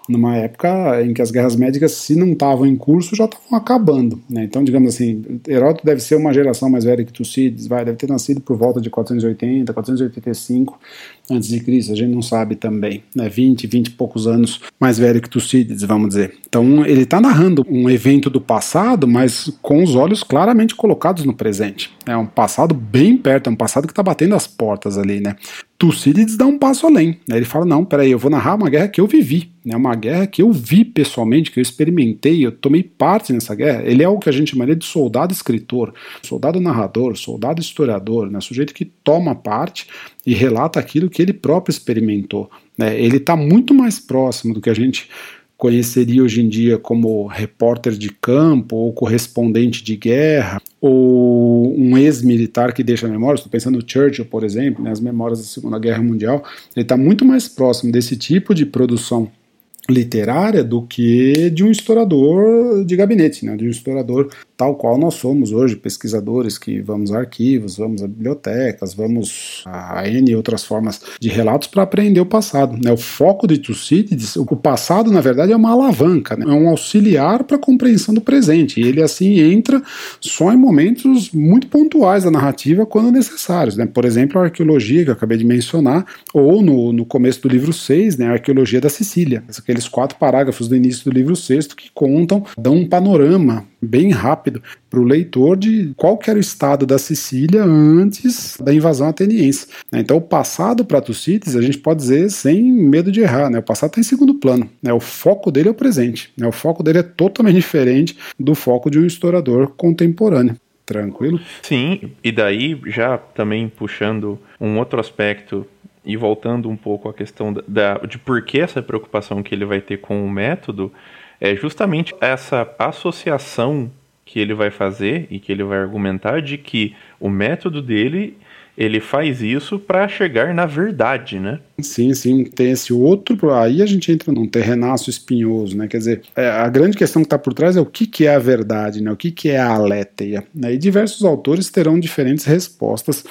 numa época em que as guerras médicas, se não estavam em curso, já estavam acabando. Né? Então, digamos assim, Heródoto deve ser uma geração mais velha que Tucídides, vai, deve ter nascido por volta de 480, 485 antes de Cristo, a gente não sabe também, né? 20, 20 e poucos anos mais velho que Tucídides, vamos dizer. Então, ele está narrando um evento do passado, mas com os olhos claramente colocados no presente. É um passado bem perto, é um passado que está batendo as portas ali, né? Tucídides dá um passo além. Né? Ele fala: não, peraí, eu vou narrar uma guerra que eu vivi, né? uma guerra que eu vi pessoalmente, que eu experimentei, eu tomei parte nessa guerra. Ele é o que a gente chamaria de soldado escritor, soldado narrador, soldado historiador, né? sujeito que toma parte e relata aquilo que ele próprio experimentou. Né? Ele está muito mais próximo do que a gente conheceria hoje em dia como repórter de campo ou correspondente de guerra ou um ex-militar que deixa memórias, estou pensando no Churchill, por exemplo, né, as memórias da Segunda Guerra Mundial, ele está muito mais próximo desse tipo de produção literária do que de um historiador de gabinete, né, de um historiador tal qual nós somos hoje, pesquisadores que vamos a arquivos, vamos a bibliotecas, vamos a N outras formas de relatos para aprender o passado. Né? O foco de Tucídides, o passado, na verdade, é uma alavanca, né? é um auxiliar para a compreensão do presente. E ele, assim, entra só em momentos muito pontuais da narrativa, quando necessários. Né? Por exemplo, a arqueologia, que eu acabei de mencionar, ou no, no começo do livro 6, né, a arqueologia da Sicília. Aqueles quatro parágrafos do início do livro 6 que contam, dão um panorama bem rápido para o leitor de qual era o estado da Sicília antes da invasão ateniense. Né? Então, o passado para Tucídides, a gente pode dizer sem medo de errar, né? o passado está em segundo plano, né? o foco dele é o presente, né? o foco dele é totalmente diferente do foco de um historiador contemporâneo. Tranquilo? Sim, e daí já também puxando um outro aspecto e voltando um pouco à questão da, de por que essa preocupação que ele vai ter com o método, é justamente essa associação que ele vai fazer e que ele vai argumentar de que o método dele ele faz isso para chegar na verdade, né? Sim, sim, tem esse outro. Aí a gente entra num terrenaço espinhoso, né? Quer dizer, é, a grande questão que está por trás é o que, que é a verdade, né? O que, que é a aléteia. Né? E diversos autores terão diferentes respostas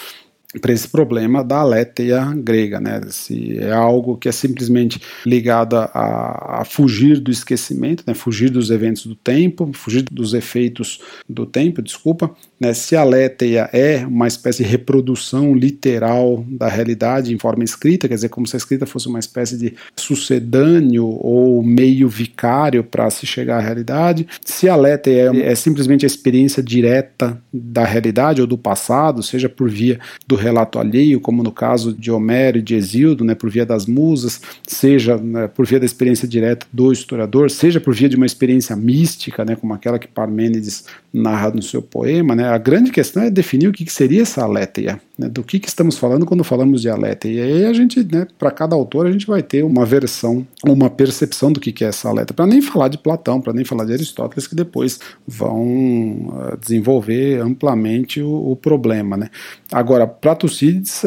para esse problema da aléteia grega, né? Se é algo que é simplesmente ligado a, a, fugir do esquecimento, né? Fugir dos eventos do tempo, fugir dos efeitos do tempo, desculpa, né? Se a aléteia é uma espécie de reprodução literal da realidade em forma escrita, quer dizer, como se a escrita fosse uma espécie de sucedâneo ou meio vicário para se chegar à realidade, se a aléteia é, é simplesmente a experiência direta da realidade ou do passado, seja por via do relato alheio, como no caso de Homero e de Exildo, né, por via das musas, seja né, por via da experiência direta do historiador, seja por via de uma experiência mística, né, como aquela que Parmênides narra no seu poema. Né, a grande questão é definir o que, que seria essa aléteia, né, do que, que estamos falando quando falamos de aléteia. E aí a gente, né, para cada autor, a gente vai ter uma versão, uma percepção do que, que é essa aléteia, para nem falar de Platão, para nem falar de Aristóteles, que depois vão uh, desenvolver amplamente o, o problema. Né. Agora, para Tucídides,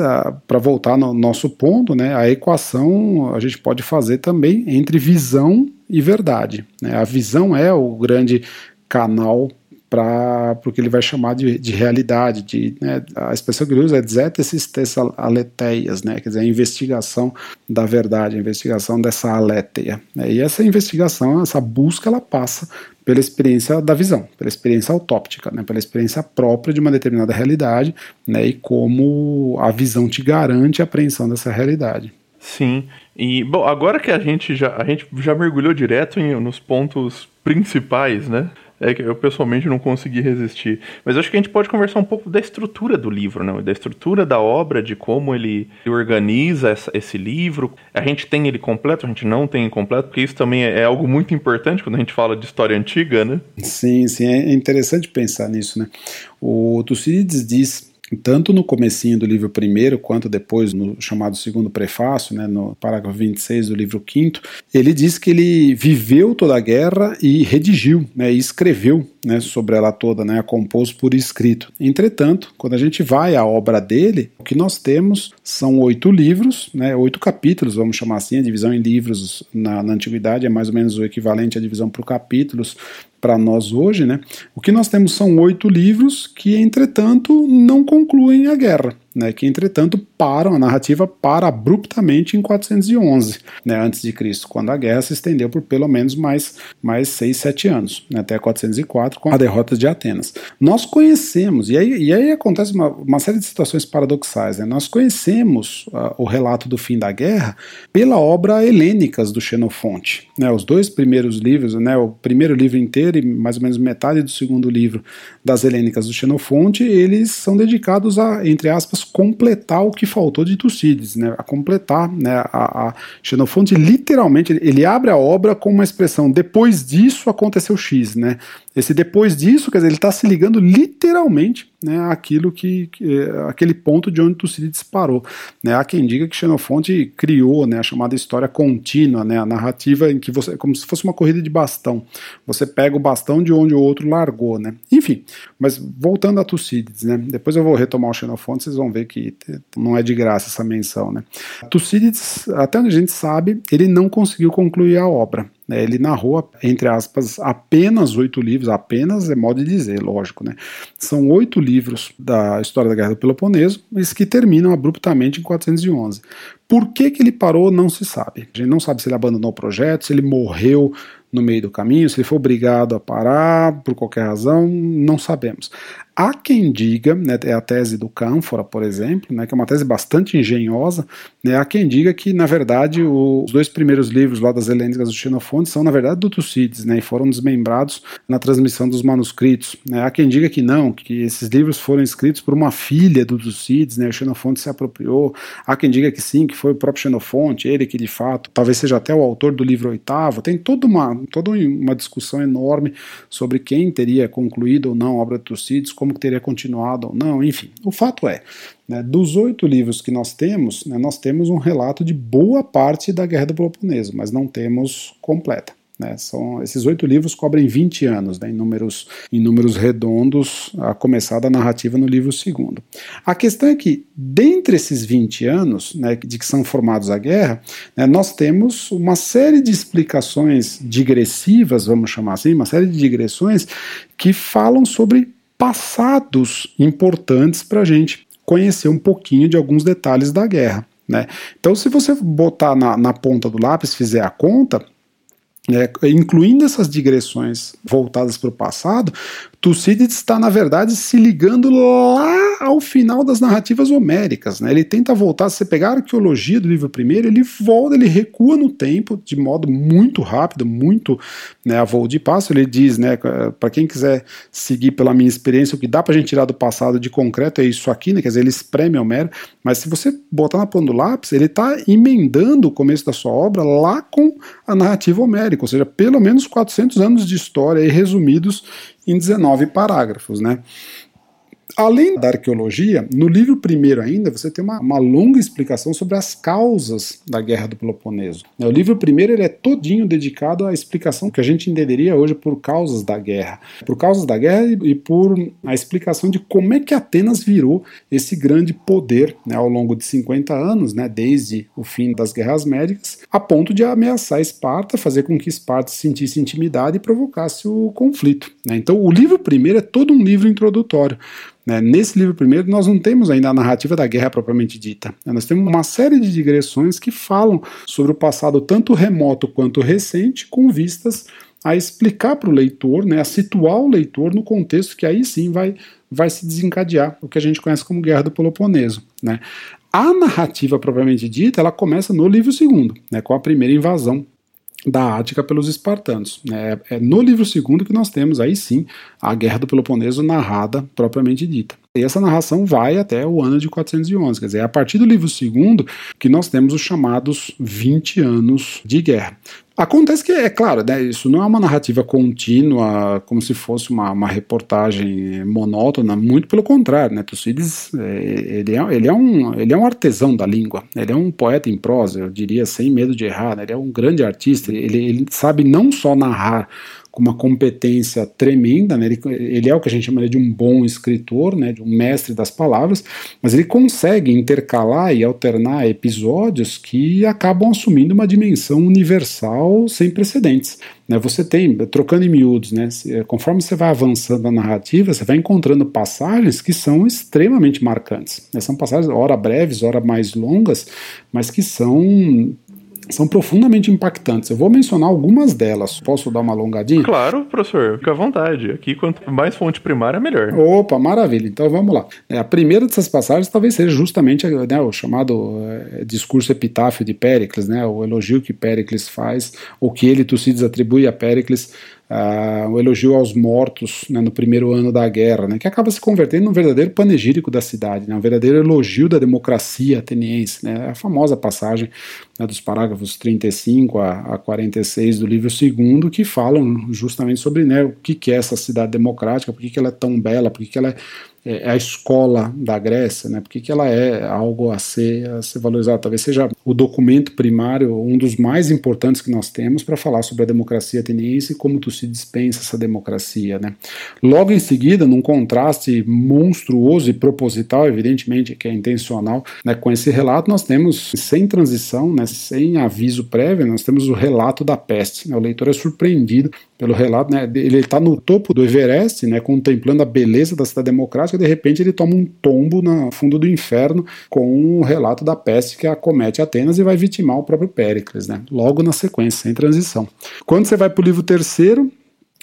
para voltar no nosso ponto, né, a equação a gente pode fazer também entre visão e verdade. Né? A visão é o grande canal para o que ele vai chamar de, de realidade. De, né, a expressão que ele usa é zetesis aleteias, né, quer dizer, a investigação da verdade, a investigação dessa aletheia. Né, e essa investigação, essa busca, ela passa pela experiência da visão, pela experiência autóptica, né, pela experiência própria de uma determinada realidade, né, e como a visão te garante a apreensão dessa realidade. Sim. E bom, agora que a gente já a gente já mergulhou direto em, nos pontos principais, né? É que eu pessoalmente não consegui resistir. Mas acho que a gente pode conversar um pouco da estrutura do livro, não? Da estrutura da obra, de como ele organiza essa, esse livro. A gente tem ele completo, a gente não tem completo, porque isso também é, é algo muito importante quando a gente fala de história antiga, né? Sim, sim, é interessante pensar nisso, né? O Tucídides diz tanto no comecinho do livro primeiro, quanto depois no chamado segundo prefácio, né, no parágrafo 26 do livro quinto, ele diz que ele viveu toda a guerra e redigiu, né, e escreveu né, sobre ela toda, né, a compôs por escrito. Entretanto, quando a gente vai à obra dele, o que nós temos são oito livros, né, oito capítulos, vamos chamar assim, a divisão em livros na, na antiguidade é mais ou menos o equivalente à divisão por capítulos para nós hoje, né? O que nós temos são oito livros que, entretanto, não concluem a guerra né, que entretanto param, a narrativa para abruptamente em 411, né, antes de Cristo, quando a guerra se estendeu por pelo menos mais, mais 6, 7 anos, né, até 404, com a derrota de Atenas. Nós conhecemos, e aí, e aí acontece uma, uma série de situações paradoxais, né, nós conhecemos uh, o relato do fim da guerra pela obra Helênicas do Xenofonte. Né, os dois primeiros livros, né, o primeiro livro inteiro e mais ou menos metade do segundo livro das Helênicas do Xenofonte, eles são dedicados a, entre aspas, completar o que faltou de Tucídides, né, a completar, né, a, a Xenofonte literalmente, ele abre a obra com uma expressão, depois disso aconteceu X, né, esse depois disso, quer dizer, ele está se ligando literalmente né, àquilo que, que, é, aquele ponto de onde Tucídides parou. Né. Há quem diga que Xenofonte criou né, a chamada história contínua, né, a narrativa em que você, como se fosse uma corrida de bastão. Você pega o bastão de onde o outro largou, né. Enfim, mas voltando a Tucídides, né, depois eu vou retomar o Xenofonte, vocês vão ver que não é de graça essa menção, né. Tucídides, até onde a gente sabe, ele não conseguiu concluir a obra. Né, ele narrou, entre aspas, apenas oito livros, apenas é modo de dizer, lógico, né? São oito livros da história da Guerra do Peloponeso, mas que terminam abruptamente em 411. Por que, que ele parou, não se sabe. A gente não sabe se ele abandonou o projeto, se ele morreu no meio do caminho, se ele foi obrigado a parar por qualquer razão, não sabemos. Há quem diga, né, é a tese do Cânfora, por exemplo, né, que é uma tese bastante engenhosa, né, há quem diga que, na verdade, os dois primeiros livros lá das Helênicas do Xenofonte são, na verdade, do Tucídides, né, e foram desmembrados na transmissão dos manuscritos. Né. Há quem diga que não, que esses livros foram escritos por uma filha do Tucídides, né, o Xenofonte se apropriou. Há quem diga que sim, que foi o próprio Xenofonte, ele que, de fato, talvez seja até o autor do livro oitavo. Tem toda uma, toda uma discussão enorme sobre quem teria concluído ou não a obra de Tucídides, como teria continuado ou não, enfim. O fato é, né, dos oito livros que nós temos, né, nós temos um relato de boa parte da Guerra do Peloponeso, mas não temos completa. Né, são, esses oito livros cobrem 20 anos, né, em, números, em números redondos, a começar da narrativa no livro segundo. A questão é que, dentre esses 20 anos né, de que são formados a guerra, né, nós temos uma série de explicações digressivas, vamos chamar assim, uma série de digressões que falam sobre passados importantes para a gente conhecer um pouquinho de alguns detalhes da guerra. Né? Então, se você botar na, na ponta do lápis, fizer a conta, é, incluindo essas digressões voltadas para o passado, Tucídides está, na verdade, se ligando lá ao final das narrativas homéricas. Né? Ele tenta voltar, se você pegar a arqueologia do livro primeiro, ele volta, ele recua no tempo de modo muito rápido, muito né, a voo de passo. Ele diz, né, para quem quiser seguir pela minha experiência, o que dá para a gente tirar do passado de concreto é isso aqui, né, quer dizer, ele espreme Homero, mas se você botar na ponta do lápis, ele está emendando o começo da sua obra lá com a narrativa homérica, ou seja, pelo menos 400 anos de história resumidos em 19 parágrafos, né? Além da arqueologia, no livro primeiro ainda, você tem uma, uma longa explicação sobre as causas da Guerra do Peloponeso. O livro primeiro ele é todinho dedicado à explicação que a gente entenderia hoje por causas da guerra. Por causas da guerra e por a explicação de como é que Atenas virou esse grande poder né, ao longo de 50 anos, né, desde o fim das guerras médicas, a ponto de ameaçar Esparta, fazer com que Esparta sentisse intimidade e provocasse o conflito. Né. Então o livro primeiro é todo um livro introdutório. Né? Nesse livro primeiro, nós não temos ainda a narrativa da guerra propriamente dita. Né? Nós temos uma série de digressões que falam sobre o passado tanto remoto quanto recente, com vistas a explicar para o leitor, né, a situar o leitor no contexto que aí sim vai, vai se desencadear, o que a gente conhece como Guerra do Peloponeso. Né. A narrativa propriamente dita, ela começa no livro segundo, né, com a primeira invasão da Ática pelos espartanos. É, é, no livro segundo que nós temos aí sim a Guerra do Peloponeso narrada propriamente dita. E essa narração vai até o ano de 411, quer dizer, é a partir do livro segundo que nós temos os chamados 20 anos de guerra. Acontece que, é claro, né, isso não é uma narrativa contínua, como se fosse uma, uma reportagem monótona, muito pelo contrário, né, Tucídides, é, ele, é, ele, é um, ele é um artesão da língua, ele é um poeta em prosa, eu diria, sem medo de errar, né, ele é um grande artista, ele, ele sabe não só narrar com uma competência tremenda, né? ele, ele, é o que a gente chama de um bom escritor, né? de um mestre das palavras, mas ele consegue intercalar e alternar episódios que acabam assumindo uma dimensão universal sem precedentes. Né? Você tem, trocando em miúdos, né? conforme você vai avançando na narrativa, você vai encontrando passagens que são extremamente marcantes. Né? São passagens, ora breves, ora mais longas, mas que são são profundamente impactantes. Eu vou mencionar algumas delas. Posso dar uma alongadinha? Claro, professor, fica à vontade. Aqui, quanto mais fonte primária, melhor. Opa, maravilha. Então vamos lá. É, a primeira dessas passagens talvez seja justamente né, o chamado é, discurso epitáfio de Péricles, né, o elogio que Péricles faz, ou que ele, Tucídides, atribui a Péricles uh, o elogio aos mortos né, no primeiro ano da guerra, né, que acaba se convertendo num verdadeiro panegírico da cidade, né, um verdadeiro elogio da democracia ateniense. Né, a famosa passagem né, dos parágrafos 35 a, a 46 do livro segundo que falam justamente sobre né, o que, que é essa cidade democrática, por que, que ela é tão bela, por que, que ela é é, é a escola da Grécia, né? Porque que ela é algo a ser, a ser valorizado. Talvez seja o documento primário, um dos mais importantes que nós temos para falar sobre a democracia ateniense e como tu se dispensa essa democracia, né? Logo em seguida, num contraste monstruoso e proposital, evidentemente que é intencional, né? Com esse relato nós temos sem transição, né? Sem aviso prévio, nós temos o relato da peste. Né? O leitor é surpreendido pelo relato, né? Ele está no topo do Everest, né? Contemplando a beleza da cidade democrática de repente ele toma um tombo no fundo do inferno com um relato da peste que acomete Atenas e vai vitimar o próprio Péricles, né? logo na sequência, sem transição. Quando você vai para o livro terceiro,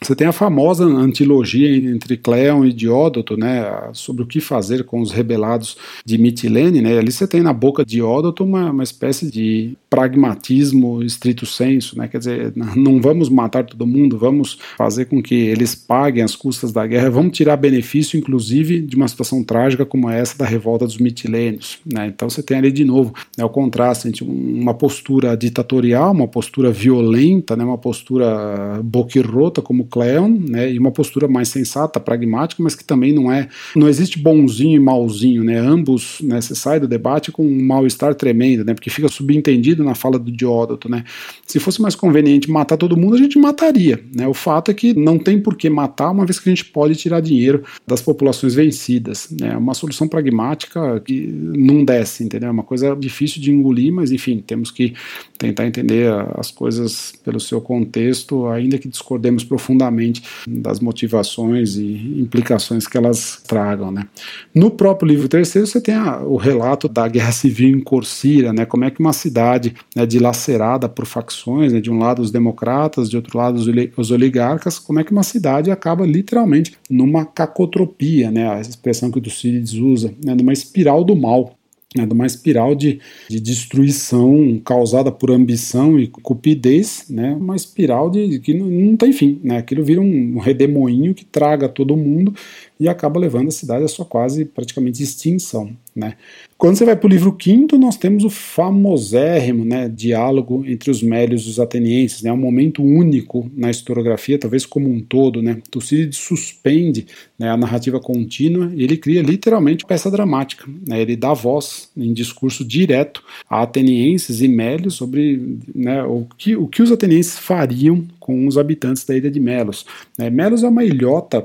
você tem a famosa antilogia entre Cleon e Diódoto, né, sobre o que fazer com os rebelados de Mitilene, né, ali você tem na boca de Diódoto uma, uma espécie de pragmatismo estrito senso, né, quer dizer, não vamos matar todo mundo, vamos fazer com que eles paguem as custas da guerra, vamos tirar benefício, inclusive, de uma situação trágica como essa da revolta dos mitilênios, né, então você tem ali de novo né, o contraste entre uma postura ditatorial, uma postura violenta, né, uma postura boquirrota como Cleon, né, e uma postura mais sensata, pragmática, mas que também não é, não existe bonzinho e malzinho, né, ambos, né, você sai do debate com um mal-estar tremendo, né, porque fica subentendido na fala do Diódoto, né, se fosse mais conveniente matar todo mundo, a gente mataria, né, o fato é que não tem por que matar, uma vez que a gente pode tirar dinheiro das populações vencidas, né, é uma solução pragmática que não desce, entendeu, é uma coisa difícil de engolir, mas enfim, temos que tentar entender as coisas pelo seu contexto, ainda que discordemos profundamente profundamente das motivações e implicações que elas tragam. Né. No próprio livro terceiro, você tem a, o relato da guerra civil em Corsíria, né, como é que uma cidade né, dilacerada por facções, né, de um lado os democratas, de outro lado os oligarcas, como é que uma cidade acaba literalmente numa cacotropia, né, a expressão que o Tucídides usa, né, numa espiral do mal né, de uma espiral de, de destruição causada por ambição e cupidez, né, uma espiral de, que não, não tem fim. Né, aquilo vira um redemoinho que traga todo mundo e acaba levando a cidade à sua quase praticamente extinção. Né? Quando você vai para o livro quinto, nós temos o famosérrimo né, diálogo entre os mélios e os atenienses, né, um momento único na historiografia, talvez como um todo. Né? Tucídides suspende né, a narrativa contínua e ele cria literalmente peça dramática. Né? Ele dá voz em discurso direto a atenienses e mélios sobre né, o, que, o que os atenienses fariam com os habitantes da ilha de Melos. Né? Melos é uma ilhota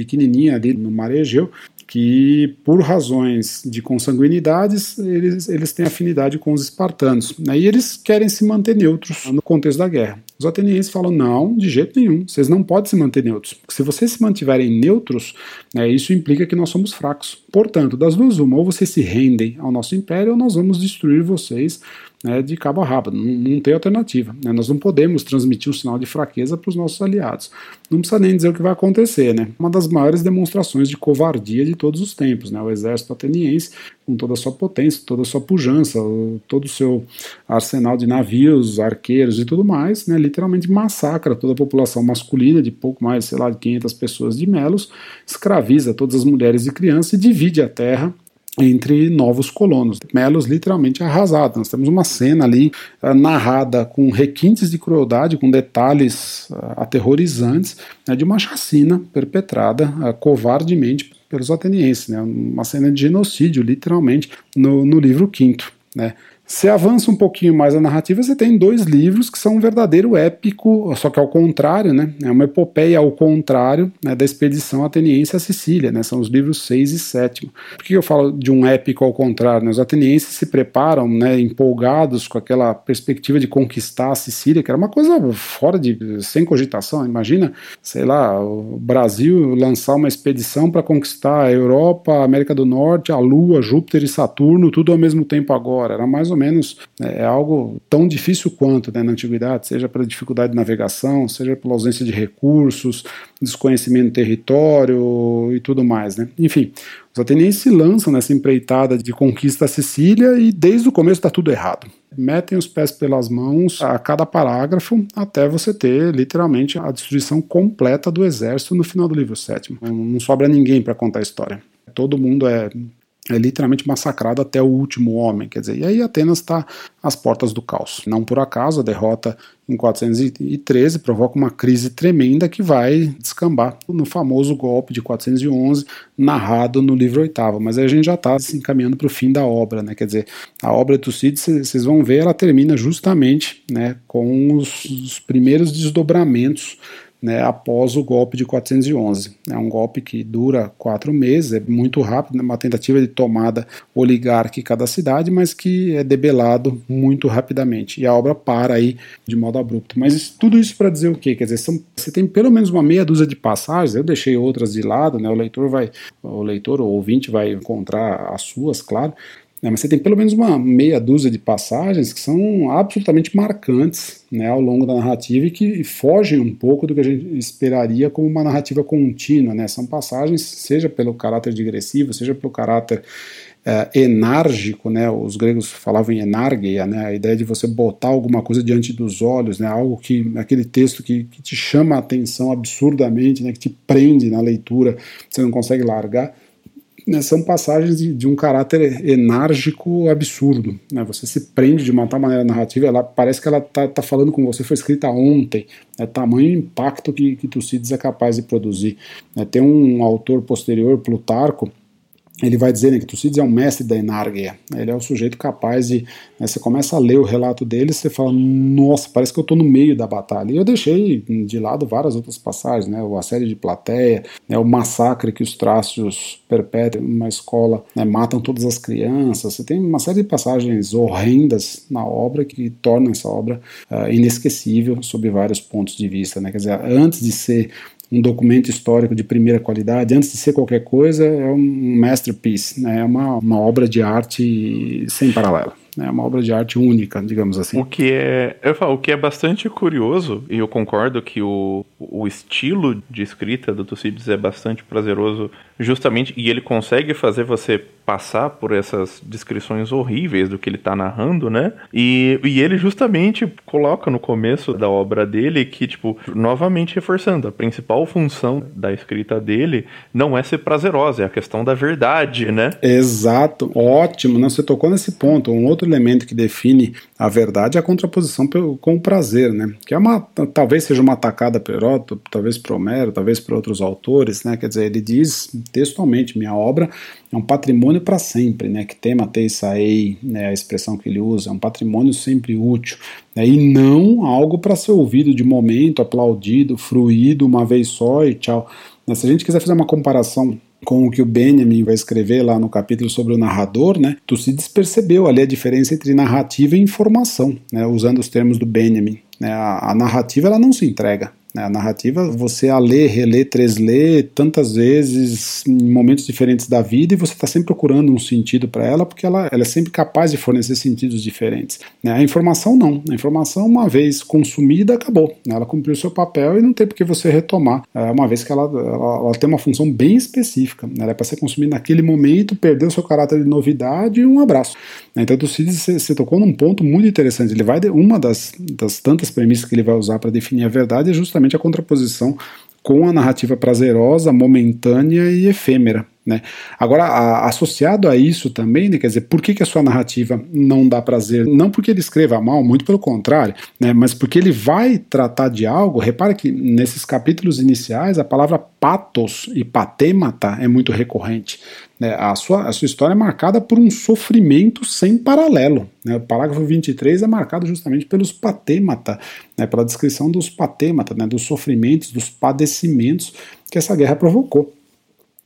pequenininha ali no mar Egeu, que por razões de consanguinidades eles, eles têm afinidade com os espartanos, né, e eles querem se manter neutros no contexto da guerra. Os atenienses falam: não, de jeito nenhum, vocês não podem se manter neutros, porque se vocês se mantiverem neutros, né, isso implica que nós somos fracos. Portanto, das duas, uma, ou vocês se rendem ao nosso império, ou nós vamos destruir vocês né, de cabo a rabo, não, não tem alternativa. Né? Nós não podemos transmitir um sinal de fraqueza para os nossos aliados. Não precisa nem dizer o que vai acontecer. Né? Uma das maiores demonstrações de covardia de todos os tempos. Né? O exército ateniense, com toda a sua potência, toda a sua pujança, todo o seu arsenal de navios, arqueiros e tudo mais, né, literalmente massacra toda a população masculina de pouco mais, sei lá, de 500 pessoas de Melos, escraviza todas as mulheres e crianças e divide a terra entre novos colonos. Melos literalmente arrasado. Nós temos uma cena ali uh, narrada com requintes de crueldade, com detalhes uh, aterrorizantes, né, de uma chacina perpetrada uh, covardemente pelos atenienses. Né, uma cena de genocídio, literalmente, no, no livro quinto. Né. Você avança um pouquinho mais a narrativa, você tem dois livros que são um verdadeiro épico, só que ao contrário, né? É uma epopeia ao contrário né, da expedição ateniense à Sicília, né? São os livros 6 e 7. Por que eu falo de um épico ao contrário? Né? Os atenienses se preparam, né, empolgados com aquela perspectiva de conquistar a Sicília, que era uma coisa fora de. sem cogitação. Imagina, sei lá, o Brasil lançar uma expedição para conquistar a Europa, a América do Norte, a Lua, Júpiter e Saturno, tudo ao mesmo tempo agora. Era mais ou menos né, é algo tão difícil quanto né, na antiguidade, seja pela dificuldade de navegação, seja pela ausência de recursos, desconhecimento do território e tudo mais. Né? Enfim, os atenienses se lançam nessa empreitada de conquista da Sicília e desde o começo está tudo errado. Metem os pés pelas mãos a cada parágrafo até você ter literalmente a destruição completa do exército no final do livro sétimo. Não sobra ninguém para contar a história. Todo mundo é é literalmente massacrado até o último homem, quer dizer, e aí Atenas está às portas do caos. Não por acaso a derrota em 413 provoca uma crise tremenda que vai descambar no famoso golpe de 411 narrado no livro oitavo, mas aí a gente já está se encaminhando para o fim da obra, né? Quer dizer, a obra de Tucídides, vocês vão ver, ela termina justamente, né, com os, os primeiros desdobramentos né, após o golpe de 411. É um golpe que dura quatro meses, é muito rápido, é uma tentativa de tomada oligárquica da cidade, mas que é debelado muito rapidamente. E a obra para aí de modo abrupto. Mas tudo isso para dizer o quê? Quer dizer, são, você tem pelo menos uma meia dúzia de passagens, eu deixei outras de lado, né, o leitor vai, o leitor ou ouvinte vai encontrar as suas, claro, né, mas você tem pelo menos uma meia dúzia de passagens que são absolutamente marcantes né, ao longo da narrativa e que fogem um pouco do que a gente esperaria como uma narrativa contínua. Né? São passagens, seja pelo caráter digressivo, seja pelo caráter é, enárgico, né? Os gregos falavam em enargeia, né? A ideia de você botar alguma coisa diante dos olhos, né? Algo que aquele texto que, que te chama a atenção absurdamente, né? Que te prende na leitura, você não consegue largar né, são passagens de, de, um caráter enérgico absurdo. Né? Você se prende de uma tal maneira narrativa, ela parece que ela está tá falando com você, foi escrita ontem. É tamanho impacto que, que Tucídides é capaz de produzir. Né? Tem um autor posterior, Plutarco, ele vai dizer né, que Tucídides é um mestre da enargia. Ele é o sujeito capaz de. Né, você começa a ler o relato dele, você fala, nossa, parece que eu estou no meio da batalha. E eu deixei de lado várias outras passagens, né, o assédio de plateia, né, o massacre que os trácios perpetram numa escola, né, matam todas as crianças. Você tem uma série de passagens horrendas na obra que tornam essa obra uh, inesquecível sob vários pontos de vista. Né? Quer dizer, antes de ser um documento histórico de primeira qualidade, antes de ser qualquer coisa, é um masterpiece, né? é uma, uma obra de arte sem paralelo. É uma obra de arte única, digamos assim. O que é, eu falo, o que é bastante curioso, e eu concordo que o, o estilo de escrita do Tucídides é bastante prazeroso, justamente, e ele consegue fazer você passar por essas descrições horríveis do que ele está narrando, né? E, e ele justamente coloca no começo da obra dele que, tipo, novamente reforçando, a principal função da escrita dele não é ser prazerosa, é a questão da verdade, né? Exato, ótimo, né? Você tocou nesse ponto. Um outro elemento que define a verdade é a contraposição com o prazer, né? Que é uma, talvez seja uma atacada por Heródoto, talvez por Homero, talvez por outros autores, né? Quer dizer, ele diz textualmente, minha obra é um patrimônio para sempre, né? Que tema teisai, né? A expressão que ele usa, é um patrimônio sempre útil, né? e não algo para ser ouvido de momento, aplaudido, fruído uma vez só e tchau. Né? Se a gente quiser fazer uma comparação com o que o Benjamin vai escrever lá no capítulo sobre o narrador, né, Tucídides percebeu ali a diferença entre narrativa e informação, né, usando os termos do Benjamin. Né, a, a narrativa ela não se entrega? A narrativa você a lê, relê, treslê tantas vezes em momentos diferentes da vida e você está sempre procurando um sentido para ela porque ela, ela é sempre capaz de fornecer sentidos diferentes. Né? A informação não. A informação, uma vez consumida, acabou. Né? Ela cumpriu seu papel e não tem por que você retomar, é, uma vez que ela, ela, ela, tem uma função bem específica. Né? Ela é para ser consumida naquele momento, perdeu seu caráter de novidade e um abraço. Né? Então, Tucídides, você, tocou num ponto muito interessante. Ele vai uma das, das tantas premissas que ele vai usar para definir a verdade é justamente justamente a contraposição com a narrativa prazerosa, momentânea e efêmera. Né? Agora, a, associado a isso também, né, quer dizer, por que, que a sua narrativa não dá prazer? Não porque ele escreva mal, muito pelo contrário, né, mas porque ele vai tratar de algo. Repara que nesses capítulos iniciais a palavra patos e patêmata é muito recorrente. Né? A, sua, a sua história é marcada por um sofrimento sem paralelo. Né? O parágrafo 23 é marcado justamente pelos patêmata, né? pela descrição dos patêmata, né? dos sofrimentos, dos padecimentos que essa guerra provocou.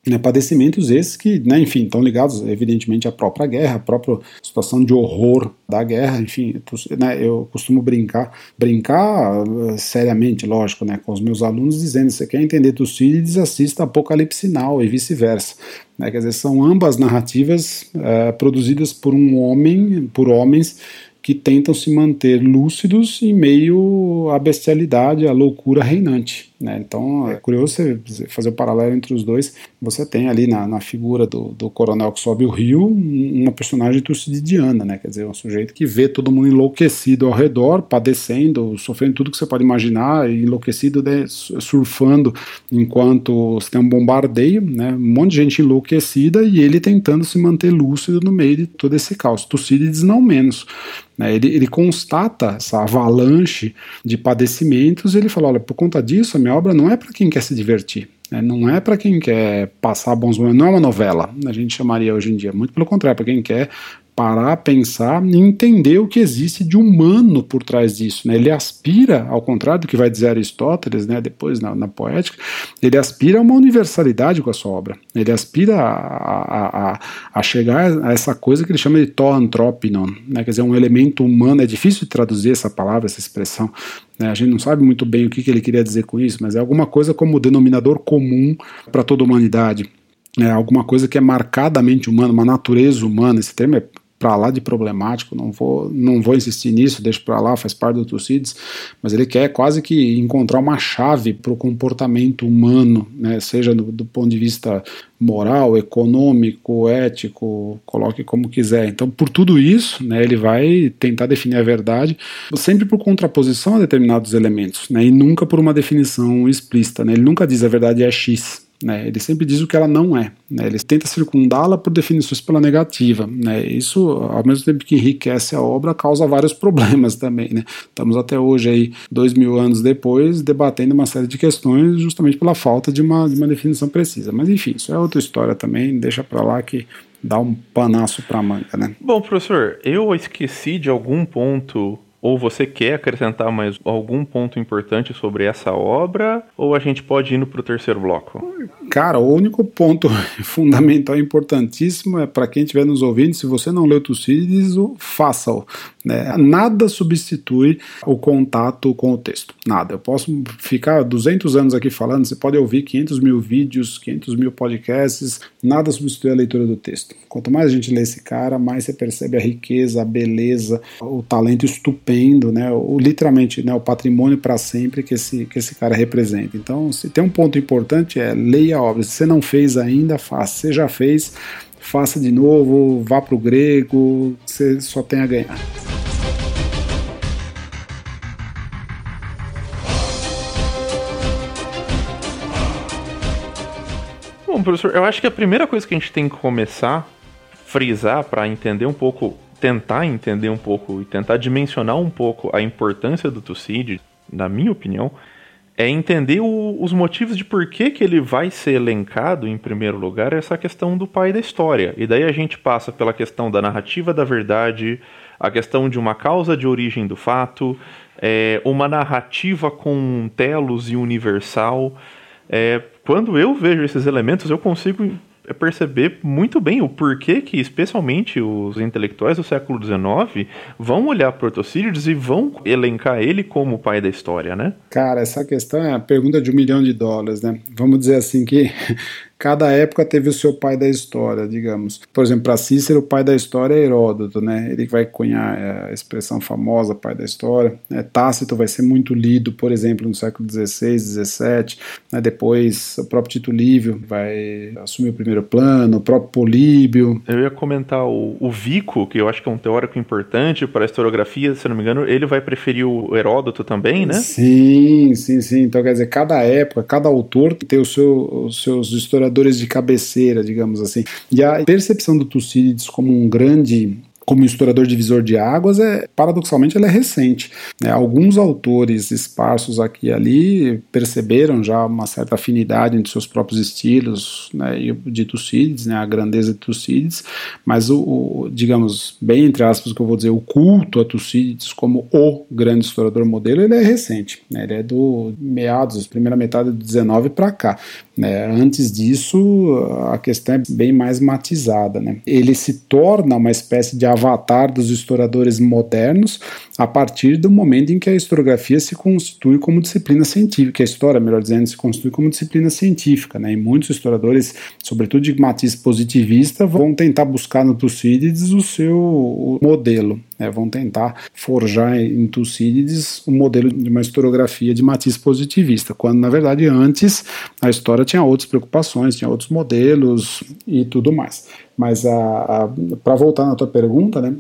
Né, padecimentos esses que, né, enfim, estão ligados evidentemente à própria guerra, à própria situação de horror da guerra, enfim, né, eu costumo brincar, brincar eh, seriamente, lógico, né, com os meus alunos, dizendo, você quer entender Tucídides, assista Apocalipse e vice-versa. Né, quer dizer, são ambas narrativas é, produzidas por um homem, por homens que tentam se manter lúcidos em meio à bestialidade, à loucura reinante. Né? Então é curioso você fazer o paralelo entre os dois. Você tem ali na, na figura do, do, coronel que sobe o rio uma personagem tucididiana, né? quer dizer, um sujeito que vê todo mundo enlouquecido ao redor, padecendo, sofrendo tudo que você pode imaginar, enlouquecido, né? surfando enquanto você tem um bombardeio, né? um monte de gente enlouquecida e ele tentando se manter lúcido no meio de todo esse caos. Tucídides não menos. Né? Ele, ele constata essa avalanche de padecimentos e ele fala: olha, por conta disso, a minha obra não é para quem quer se divertir. Né? Não é para quem quer passar bons momentos, não é uma novela, a gente chamaria hoje em dia. Muito pelo contrário, para quem quer parar, pensar e entender o que existe de humano por trás disso. Né? Ele aspira, ao contrário do que vai dizer Aristóteles, né, depois na, na poética, ele aspira a uma universalidade com a sua obra. Ele aspira a, a, a chegar a essa coisa que ele chama de toantropinon, né? quer dizer, um elemento humano. É difícil de traduzir essa palavra, essa expressão. Né? A gente não sabe muito bem o que, que ele queria dizer com isso, mas é alguma coisa como denominador comum para toda a humanidade. É alguma coisa que é marcadamente humana, uma natureza humana. Esse termo é para lá de problemático, não vou, não vou insistir nisso, deixo para lá, faz parte do Tucídides, mas ele quer quase que encontrar uma chave para o comportamento humano, né, seja do, do, ponto de vista moral, econômico, ético, coloque como quiser. Então, por tudo isso, né, ele vai tentar definir a verdade, sempre por contraposição a determinados elementos, né, e nunca por uma definição explícita. Né, ele nunca diz a verdade é X, né? Ele sempre diz o que ela não é. Né? Ele tenta circundá-la por definições pela negativa. Né? Isso, ao mesmo tempo que enriquece a obra, causa vários problemas também. Né? Estamos até hoje, aí, dois mil anos depois, debatendo uma série de questões justamente pela falta de uma, de uma definição precisa. Mas enfim, isso é outra história também, deixa para lá que dá um panaço para a manga. Né? Bom, professor, eu esqueci de algum ponto ou você quer acrescentar mais algum ponto importante sobre essa obra? Ou a gente pode ir para o terceiro bloco? Cara, o único ponto fundamental e importantíssimo é para quem estiver nos ouvindo: se você não leu Tucídides, faça-o. Né? Nada substitui o contato com o texto. Nada. Eu posso ficar 200 anos aqui falando, você pode ouvir 500 mil vídeos, 500 mil podcasts, nada substitui a leitura do texto. Quanto mais a gente lê esse cara, mais você percebe a riqueza, a beleza, o talento estupendo né, o, literalmente né, o patrimônio para sempre que esse, que esse cara representa. Então, se tem um ponto importante é leia a obra. Se você não fez ainda, faça. Se você já fez, faça de novo, vá para o grego, você só tem a ganhar. Bom, professor, eu acho que a primeira coisa que a gente tem que começar a frisar para entender um pouco, tentar entender um pouco e tentar dimensionar um pouco a importância do Tucídides, na minha opinião, é entender o, os motivos de por que, que ele vai ser elencado em primeiro lugar, essa questão do pai da história. E daí a gente passa pela questão da narrativa da verdade, a questão de uma causa de origem do fato, é, uma narrativa com telos e universal. É, quando eu vejo esses elementos, eu consigo perceber muito bem o porquê que, especialmente os intelectuais do século XIX, vão olhar para Tucídides e vão elencar ele como o pai da história, né? Cara, essa questão é a pergunta de um milhão de dólares, né? Vamos dizer assim que cada época teve o seu pai da história, digamos. Por exemplo, para Cícero, o pai da história é Heródoto, né? Ele vai cunhar é, a expressão famosa pai da história. É, Tácito vai ser muito lido, por exemplo, no século XVI, XVII. Né? Depois, o próprio Tito Livio vai assumir o primeiro plano, o próprio Políbio. Eu ia comentar o, o Vico, que eu acho que é um teórico importante para a historiografia, se não me engano, ele vai preferir o Heródoto também, né? Sim, sim, sim. Então, quer dizer, cada época, cada autor tem o seu, os seus historiadores de cabeceira, digamos assim. E a percepção do Tucídides como um grande como historiador divisor de águas, é paradoxalmente ela é recente. Né? Alguns autores esparsos aqui e ali perceberam já uma certa afinidade entre seus próprios estilos né, e de Tucídides, né, a grandeza de Tucídides, mas o, o, digamos, bem entre aspas que eu vou dizer, o culto a Tucídides como o grande historiador modelo, ele é recente. Né? Ele é do meados, primeira metade do 19 para cá. Né? Antes disso, a questão é bem mais matizada. Né? Ele se torna uma espécie de avatar dos historiadores modernos a partir do momento em que a historiografia se constitui como disciplina científica, a história, melhor dizendo, se constitui como disciplina científica. Né? E muitos historiadores, sobretudo de matiz positivista, vão tentar buscar no Tucídides o seu modelo. Né, vão tentar forjar em Tucídides um modelo de uma historiografia de matiz positivista, quando na verdade antes a história tinha outras preocupações, tinha outros modelos e tudo mais. Mas para voltar na tua pergunta, né,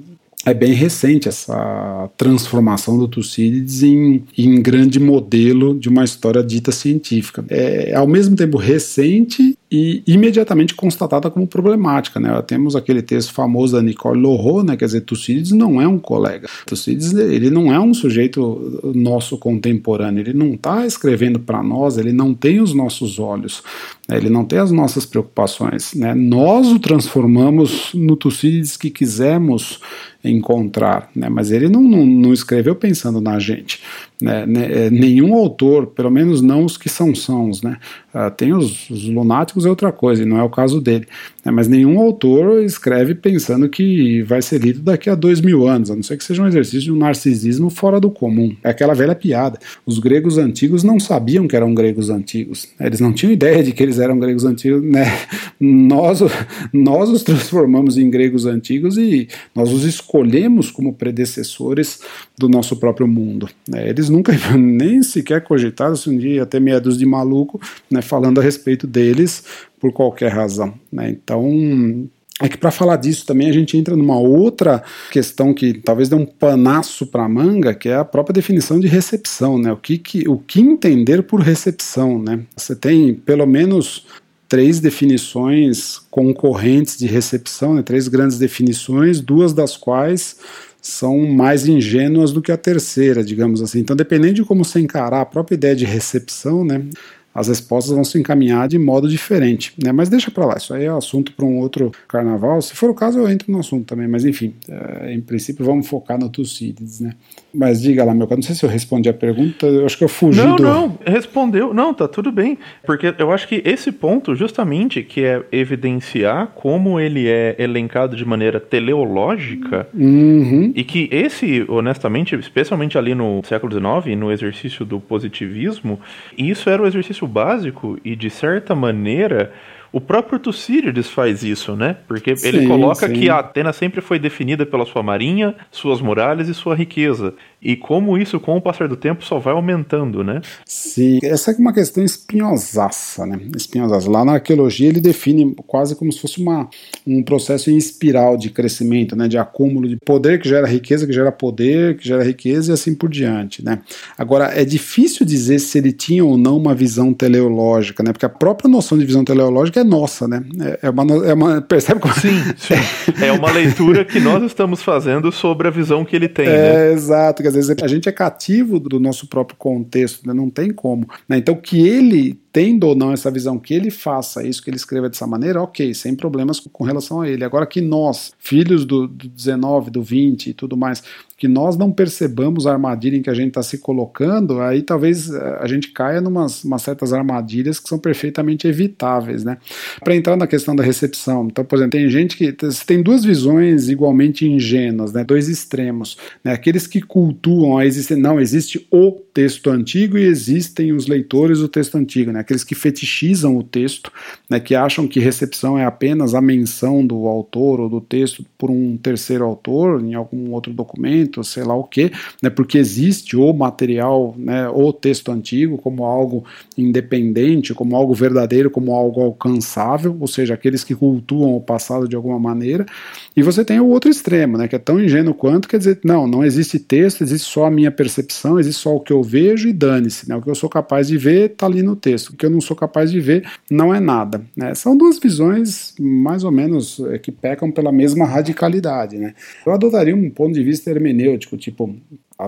é bem recente essa transformação do Tucídides em, em grande modelo de uma história dita científica. É ao mesmo tempo recente e imediatamente constatada como problemática. Né? Temos aquele texto famoso da Nicole Lorro, né? quer dizer, Tucídides não é um colega. Tucídides ele não é um sujeito nosso contemporâneo, ele não está escrevendo para nós, ele não tem os nossos olhos, né? ele não tem as nossas preocupações. Né? Nós o transformamos no Tucídides que quisemos encontrar, né? mas ele não, não, não escreveu pensando na gente. Né? É, nenhum autor, pelo menos não os que são sãos, né? Uh, tem os, os, lunáticos é outra coisa, e não é o caso dele. Né? Mas nenhum autor escreve pensando que vai ser lido daqui a dois mil anos, a não ser que seja um exercício de um narcisismo fora do comum. É aquela velha piada. Os gregos antigos não sabiam que eram gregos antigos. Né? Eles não tinham ideia de que eles eram gregos antigos. Né? Nós, nós os transformamos em gregos antigos e nós os escolhemos como predecessores do nosso próprio mundo. Né? Eles nunca nem sequer cogitaram se um dia ia ter medos de maluco né, falando a respeito deles por qualquer razão. Né? Então, é que para falar disso também a gente entra numa outra questão que talvez dê um panaço para a manga, que é a própria definição de recepção, né? O que, que, o que entender por recepção, né? Você tem pelo menos três definições concorrentes de recepção, né? três grandes definições, duas das quais são mais ingênuas do que a terceira, digamos assim. Então, dependendo de como você encarar a própria ideia de recepção, né, as respostas vão se encaminhar de modo diferente. Né? Mas deixa para lá, isso aí é assunto para um outro carnaval. Se for o caso, eu entro no assunto também, mas enfim, é, em princípio vamos focar no Tucídides, né? Mas diga lá, meu cara, não sei se eu respondi a pergunta, eu acho que eu fugi Não, do... não, respondeu, não, tá tudo bem, porque eu acho que esse ponto, justamente, que é evidenciar como ele é elencado de maneira teleológica, uhum. e que esse, honestamente, especialmente ali no século XIX, no exercício do positivismo, isso era o exercício básico e, de certa maneira, o próprio Tucídides faz isso, né? Porque sim, ele coloca sim. que a Atena sempre foi definida pela sua marinha, suas muralhas e sua riqueza. E como isso, com o passar do tempo, só vai aumentando, né? Sim, essa é uma questão espinhosaça, né? Espinhosaça. Lá na arqueologia ele define quase como se fosse uma, um processo em espiral de crescimento, né? De acúmulo de poder que gera riqueza, que gera poder, que gera riqueza e assim por diante, né? Agora, é difícil dizer se ele tinha ou não uma visão teleológica, né? Porque a própria noção de visão teleológica é nossa, né? É, é uma, é uma percebe como... Sim, sim. É uma leitura que nós estamos fazendo sobre a visão que ele tem, é, né? Exato, quer dizer, a gente é cativo do nosso próprio contexto, né? não tem como. Né? Então, que ele tendo ou não essa visão, que ele faça isso, que ele escreva dessa maneira, ok, sem problemas com relação a ele. Agora que nós, filhos do, do 19, do 20 e tudo mais, que nós não percebamos a armadilha em que a gente está se colocando, aí talvez eh, a gente caia em umas, certas armadilhas que são perfeitamente evitáveis, né? Para entrar na questão da recepção, então, por exemplo, tem gente que tem duas visões igualmente ingênuas, né? Dois extremos, né? Aqueles que cultuam a existência, não existe o texto antigo e existem os leitores do texto antigo, né? Aqueles que fetichizam o texto, né? Que acham que recepção é apenas a menção do autor ou do texto por um terceiro autor em algum outro documento sei lá o que, né, porque existe o material, né, o texto antigo como algo independente, como algo verdadeiro, como algo alcançável, ou seja, aqueles que cultuam o passado de alguma maneira, e você tem o outro extremo, né, que é tão ingênuo quanto, quer dizer, não, não existe texto, existe só a minha percepção, existe só o que eu vejo e dane-se, né, o que eu sou capaz de ver está ali no texto, que eu não sou capaz de ver não é nada, né, são duas visões mais ou menos é, que pecam pela mesma radicalidade, né. Eu adotaria um ponto de vista hermenêutico, tipo,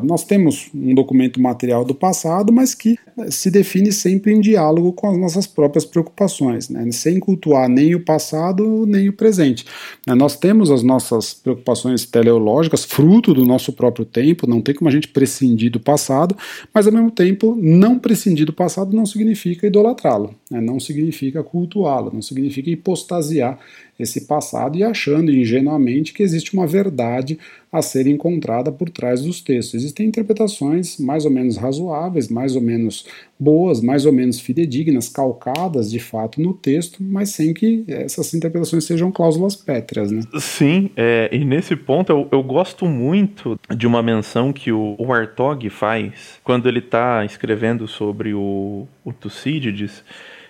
nós temos um documento material do passado, mas que se define sempre em diálogo com as nossas próprias preocupações, né? sem cultuar nem o passado nem o presente. Né? Nós temos as nossas preocupações teleológicas, fruto do nosso próprio tempo, não tem como a gente prescindir do passado, mas ao mesmo tempo, não prescindir do passado não significa idolatrá-lo, né? não significa cultuá-lo, não significa hipostasiar esse passado e achando ingenuamente que existe uma verdade a ser encontrada por trás dos textos. Existem interpretações mais ou menos razoáveis, mais ou menos boas, mais ou menos fidedignas, calcadas de fato no texto, mas sem que essas interpretações sejam cláusulas pétreas. Né? Sim, é, e nesse ponto eu, eu, gosto muito de uma menção que o, o Artog faz quando ele está escrevendo sobre o, o Tucídides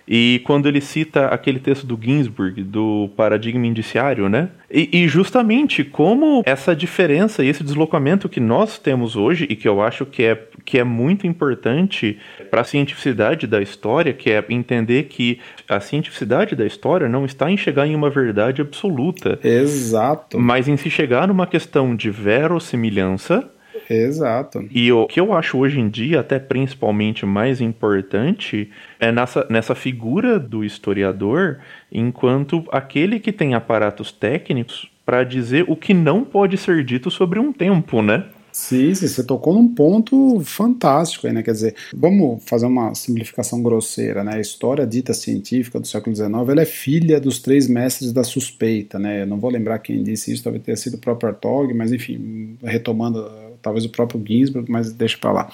e quando ele cita aquele texto do Ginsburg, do paradigma indiciário, né? E, e, justamente como essa diferença e esse deslocamento que nós temos hoje, e que eu acho que é, que é muito importante para a cientificidade da história, que é entender que a cientificidade da história não está em chegar em uma verdade absoluta. Exato. Mas em se chegar numa questão de verossimilhança Exato. E o que eu acho hoje em dia, até principalmente mais importante, é nessa, nessa figura do historiador, enquanto aquele que tem aparatos técnicos para dizer o que não pode ser dito sobre um tempo, né? Sim, sim, você tocou num ponto fantástico aí, né? Quer dizer, vamos fazer uma simplificação grosseira, né? A história dita científica do século XIX, ela é filha dos três mestres da suspeita, né? Eu não vou lembrar quem disse isso, talvez tenha sido o próprio Artog, mas enfim, retomando talvez o próprio Ginsburg, mas deixa para lá.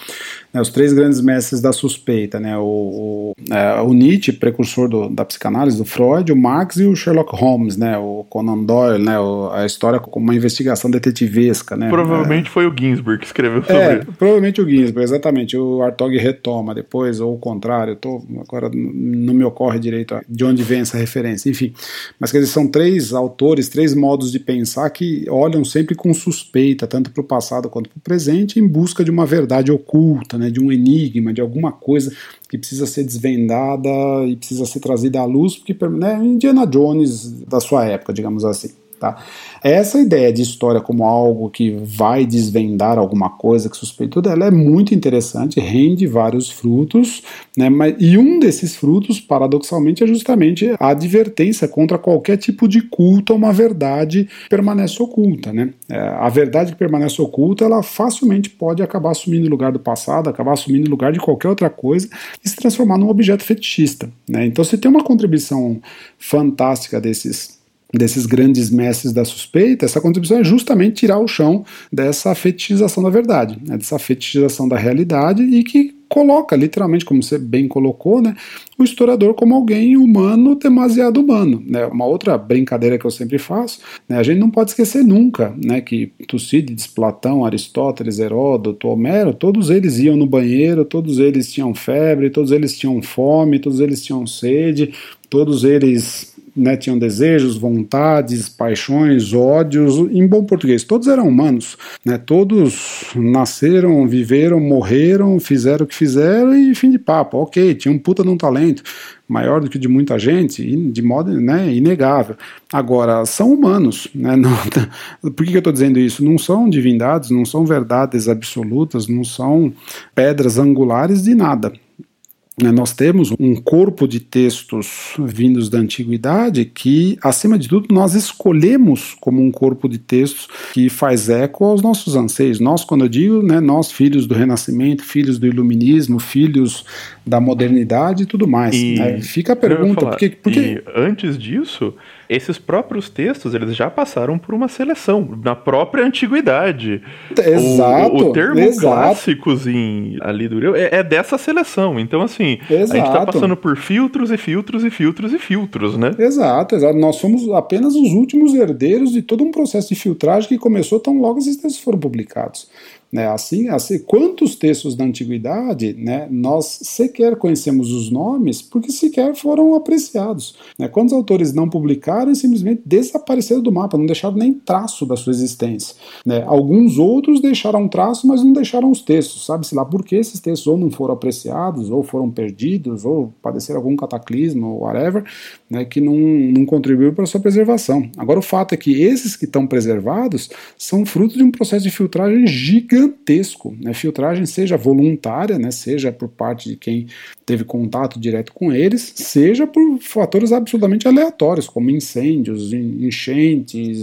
Né, os três grandes mestres da suspeita, né, o, o, é, o Nietzsche, precursor do, da psicanálise, do Freud, o Marx e o Sherlock Holmes, né, o Conan Doyle, né, o, a história como uma investigação detetivesca. Né, provavelmente é, foi o Ginsburg que escreveu sobre é, Provavelmente o Ginsburg, exatamente. O Artog retoma depois, ou o contrário, tô, agora não me ocorre direito de onde vem essa referência, enfim. Mas quer dizer, são três autores, três modos de pensar que olham sempre com suspeita, tanto para o passado quanto para o presente em busca de uma verdade oculta, né, de um enigma, de alguma coisa que precisa ser desvendada e precisa ser trazida à luz, porque né, Indiana Jones da sua época, digamos assim. Tá? Essa ideia de história como algo que vai desvendar alguma coisa que suspeita tudo, ela é muito interessante, rende vários frutos, né? Mas, e um desses frutos, paradoxalmente, é justamente a advertência contra qualquer tipo de culto a uma verdade que permanece oculta. Né? É, a verdade que permanece oculta, ela facilmente pode acabar assumindo o lugar do passado, acabar assumindo o lugar de qualquer outra coisa e se transformar num objeto fetichista. Né? Então, se tem uma contribuição fantástica desses desses grandes mestres da suspeita, essa contribuição é justamente tirar o chão dessa fetichização da verdade, né, dessa fetichização da realidade e que coloca, literalmente, como você bem colocou, né, o historiador como alguém humano, demasiado humano. Né? Uma outra brincadeira que eu sempre faço, né, a gente não pode esquecer nunca né, que Tucídides, Platão, Aristóteles, Heródoto, Homero, todos eles iam no banheiro, todos eles tinham febre, todos eles tinham fome, todos eles tinham sede, todos eles né, tinham desejos, vontades, paixões, ódios, em bom português, todos eram humanos, né, todos nasceram, viveram, morreram, fizeram o que fizeram e fim de papo, ok, tinha um puta de um talento, maior do que de muita gente, de modo né, inegável. Agora, são humanos. Né, não, por que, que eu estou dizendo isso? Não são divindades, não são verdades absolutas, não são pedras angulares de nada. Né, nós temos um corpo de textos vindos da antiguidade que, acima de tudo, nós escolhemos como um corpo de textos que faz eco aos nossos anseios. Nós, quando eu digo, né, nós, filhos do Renascimento, filhos do Iluminismo, filhos da modernidade e tudo mais. E, né? Fica a pergunta, falar, porque, porque... antes disso, esses próprios textos eles já passaram por uma seleção na própria antiguidade. Exato. O, o termo exato. clássicos em ali do é, é dessa seleção. Então assim, exato. a gente está passando por filtros e filtros e filtros e filtros, né? Exato, exato. Nós somos apenas os últimos herdeiros de todo um processo de filtragem que começou tão logo esses textos foram publicados. Né? Assim, assim, quantos textos da antiguidade né, nós sequer conhecemos os nomes porque sequer foram apreciados? Né? Quantos autores não publicaram e simplesmente desapareceram do mapa, não deixaram nem traço da sua existência? Né? Alguns outros deixaram traço, mas não deixaram os textos. Sabe-se lá por que esses textos ou não foram apreciados, ou foram perdidos, ou padeceram algum cataclismo, ou whatever, né, que não, não contribuiu para a sua preservação. Agora, o fato é que esses que estão preservados são fruto de um processo de filtragem gigante gigantesco. Né? Filtragem, seja voluntária, né? seja por parte de quem teve contato direto com eles, seja por fatores absolutamente aleatórios, como incêndios, enchentes,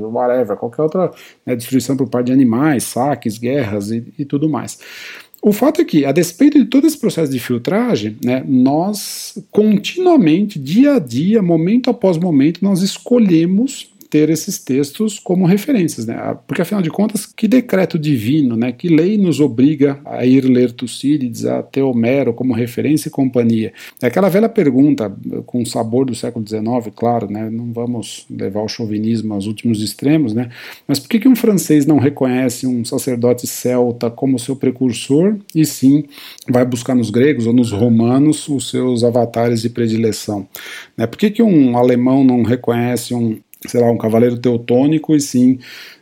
whatever, qualquer outra né, destruição por parte de animais, saques, guerras e, e tudo mais. O fato é que, a despeito de todo esse processo de filtragem, né, nós continuamente, dia a dia, momento após momento, nós escolhemos ter esses textos como referências, né? Porque afinal de contas, que decreto divino, né? Que lei nos obriga a ir ler Tucídides, a ter Homero como referência e companhia? É aquela velha pergunta, com sabor do século XIX, claro, né? Não vamos levar o chauvinismo aos últimos extremos, né? Mas por que, que um francês não reconhece um sacerdote celta como seu precursor e sim vai buscar nos gregos ou nos romanos os seus avatares de predileção? Né? Por que, que um alemão não reconhece um sei lá, um cavaleiro teutônico e sim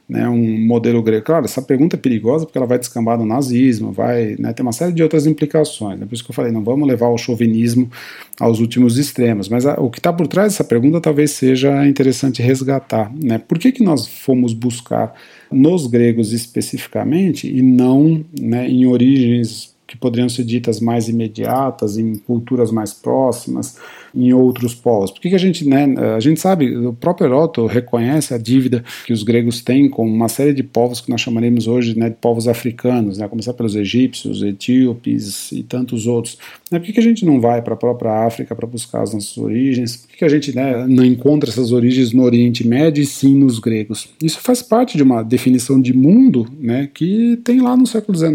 né, um modelo grego. Claro, essa pergunta é perigosa porque ela vai descambar no nazismo, vai né, ter uma série de outras implicações. Né, por isso que eu falei, não vamos levar o chauvinismo aos últimos extremos. Mas a, o que está por trás dessa pergunta talvez seja interessante resgatar. Né, por que, que nós fomos buscar nos gregos especificamente e não né, em origens que poderiam ser ditas mais imediatas, em culturas mais próximas, em outros povos. Por que, que a gente, né, a gente sabe, o próprio Heródoto reconhece a dívida que os gregos têm com uma série de povos que nós chamaremos hoje né, de povos africanos, né, a começar pelos egípcios, etíopes e tantos outros. Né, por que, que a gente não vai para a própria África para buscar as nossas origens? Por que, que a gente né, não encontra essas origens no Oriente Médio e sim nos gregos? Isso faz parte de uma definição de mundo né, que tem lá no século XIX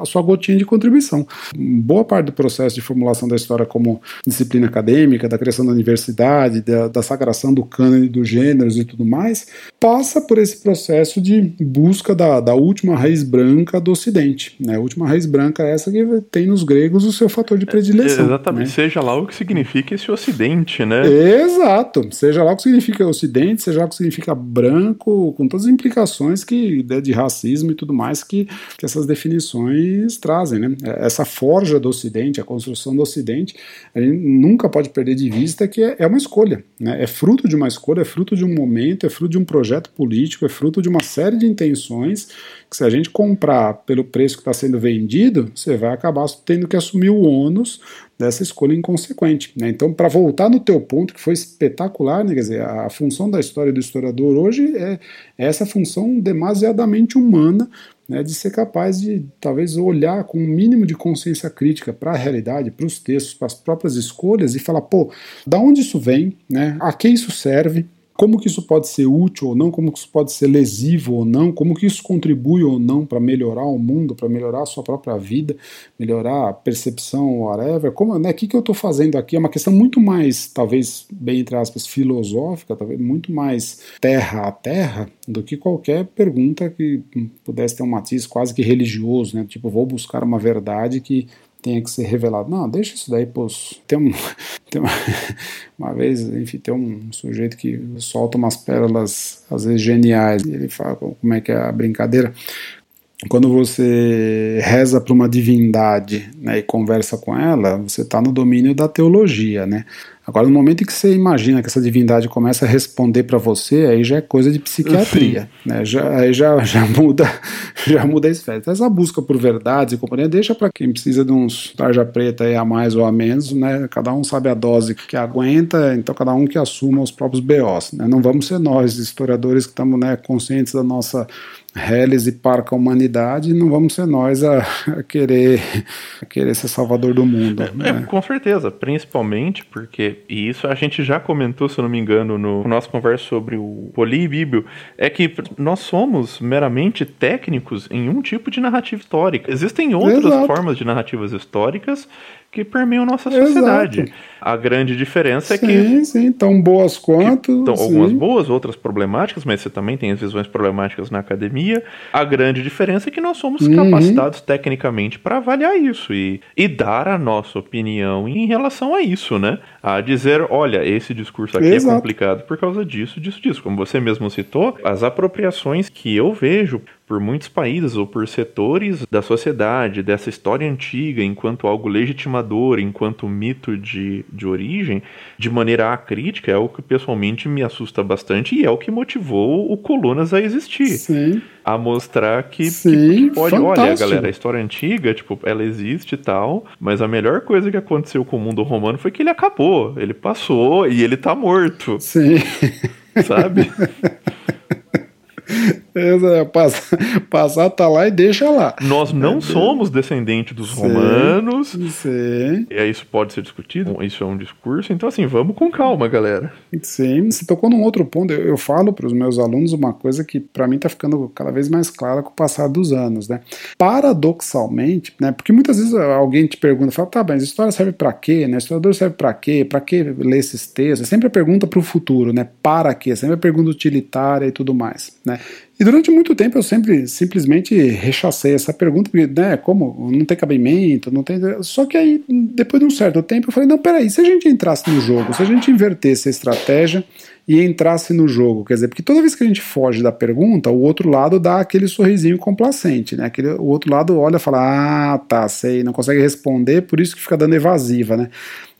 a sua gotinha de contribuição. Boa parte do processo de formulação da história como disciplina acadêmica acadêmica, da criação da universidade, da, da sagração do cânone dos gêneros e tudo mais, passa por esse processo de busca da, da última raiz branca do Ocidente. Né? A última raiz branca é essa que tem nos gregos o seu fator de predileção. É, exatamente, né? seja lá o que significa esse Ocidente, né? Exato, seja lá o que significa Ocidente, seja lá o que significa branco, com todas as implicações que né, de racismo e tudo mais que, que essas definições trazem. Né? Essa forja do Ocidente, a construção do Ocidente, a gente nunca pode perder de vista que é, é uma escolha, né? é fruto de uma escolha, é fruto de um momento, é fruto de um projeto político, é fruto de uma série de intenções que se a gente comprar pelo preço que está sendo vendido, você vai acabar tendo que assumir o ônus dessa escolha inconsequente. Né? Então, para voltar no teu ponto, que foi espetacular, né? quer dizer, a função da história do historiador hoje é essa função demasiadamente humana né, de ser capaz de talvez olhar com um mínimo de consciência crítica para a realidade, para os textos, para as próprias escolhas e falar, pô, da onde isso vem, né, a que isso serve, como que isso pode ser útil ou não, como que isso pode ser lesivo ou não, como que isso contribui ou não para melhorar o mundo, para melhorar a sua própria vida, melhorar a percepção, whatever. Como, né, o que, que eu estou fazendo aqui? É uma questão muito mais, talvez, bem entre aspas, filosófica, talvez muito mais terra a terra, do que qualquer pergunta que pudesse ter um matiz quase que religioso, né? Tipo, vou buscar uma verdade que tenha que ser revelado. Não, deixa isso daí, pô. Tem, um, tem uma, uma, vez, enfim, tem um sujeito que solta umas pérolas, às vezes geniais. Ele fala como é que é a brincadeira. Quando você reza para uma divindade né, e conversa com ela, você está no domínio da teologia, né? Agora, no momento em que você imagina que essa divindade começa a responder para você, aí já é coisa de psiquiatria, né? Já, aí já, já muda, já muda a esfera. Então, essa busca por verdades e companhia deixa para quem precisa de uns tarja preta aí a mais ou a menos, né? Cada um sabe a dose que aguenta, então cada um que assuma os próprios BOs, né? Não vamos ser nós, historiadores, que estamos né, conscientes da nossa reles e parca a humanidade, não vamos ser nós a, a querer a querer ser salvador do mundo. É, né? é, com certeza, principalmente porque, e isso a gente já comentou, se eu não me engano, no nosso conversa sobre o polibíbio, é que nós somos meramente técnicos em um tipo de narrativa histórica. Existem outras Exato. formas de narrativas históricas que permeiam nossa sociedade. Exato. A grande diferença sim, é que. Sim, sim, tão boas quanto. Algumas boas, outras problemáticas, mas você também tem as visões problemáticas na academia. A grande diferença é que nós somos uhum. capacitados tecnicamente para avaliar isso e, e dar a nossa opinião em relação a isso, né? A dizer, olha, esse discurso aqui é Exato. é complicado por causa disso, disso, disso. Como você mesmo citou, as apropriações que eu vejo por muitos países ou por setores da sociedade, dessa história antiga, enquanto algo legitimador, enquanto mito de, de origem, de maneira acrítica, é o que pessoalmente me assusta bastante e é o que motivou o Colunas a existir. Sim. A mostrar que, Sim, que pode, fantástico. olha, galera, a história antiga, tipo, ela existe e tal, mas a melhor coisa que aconteceu com o mundo romano foi que ele acabou, ele passou e ele tá morto. Sim. Sabe? É, passar, passar tá lá e deixa lá. Nós não é, somos descendentes dos sim, romanos. Sim. E isso pode ser discutido. Isso é um discurso. Então, assim, vamos com calma, galera. Sim. Você tocou num outro ponto. Eu, eu falo para os meus alunos uma coisa que para mim tá ficando cada vez mais clara com o passar dos anos, né? Paradoxalmente, né? Porque muitas vezes alguém te pergunta, fala, tá, mas história serve para quê? Né? Historiador serve para quê? Para que ler esses textos? É sempre a pergunta para o futuro, né? Para quê? Sempre a pergunta utilitária e tudo mais, né? E durante muito tempo eu sempre simplesmente rechacei essa pergunta, porque, né, como não tem cabimento, não tem. Só que aí, depois de um certo tempo, eu falei: não, peraí, se a gente entrasse no jogo, se a gente invertesse a estratégia e entrasse no jogo, quer dizer, porque toda vez que a gente foge da pergunta, o outro lado dá aquele sorrisinho complacente, né? Aquele, o outro lado olha e fala: ah, tá, sei, não consegue responder, por isso que fica dando evasiva, né?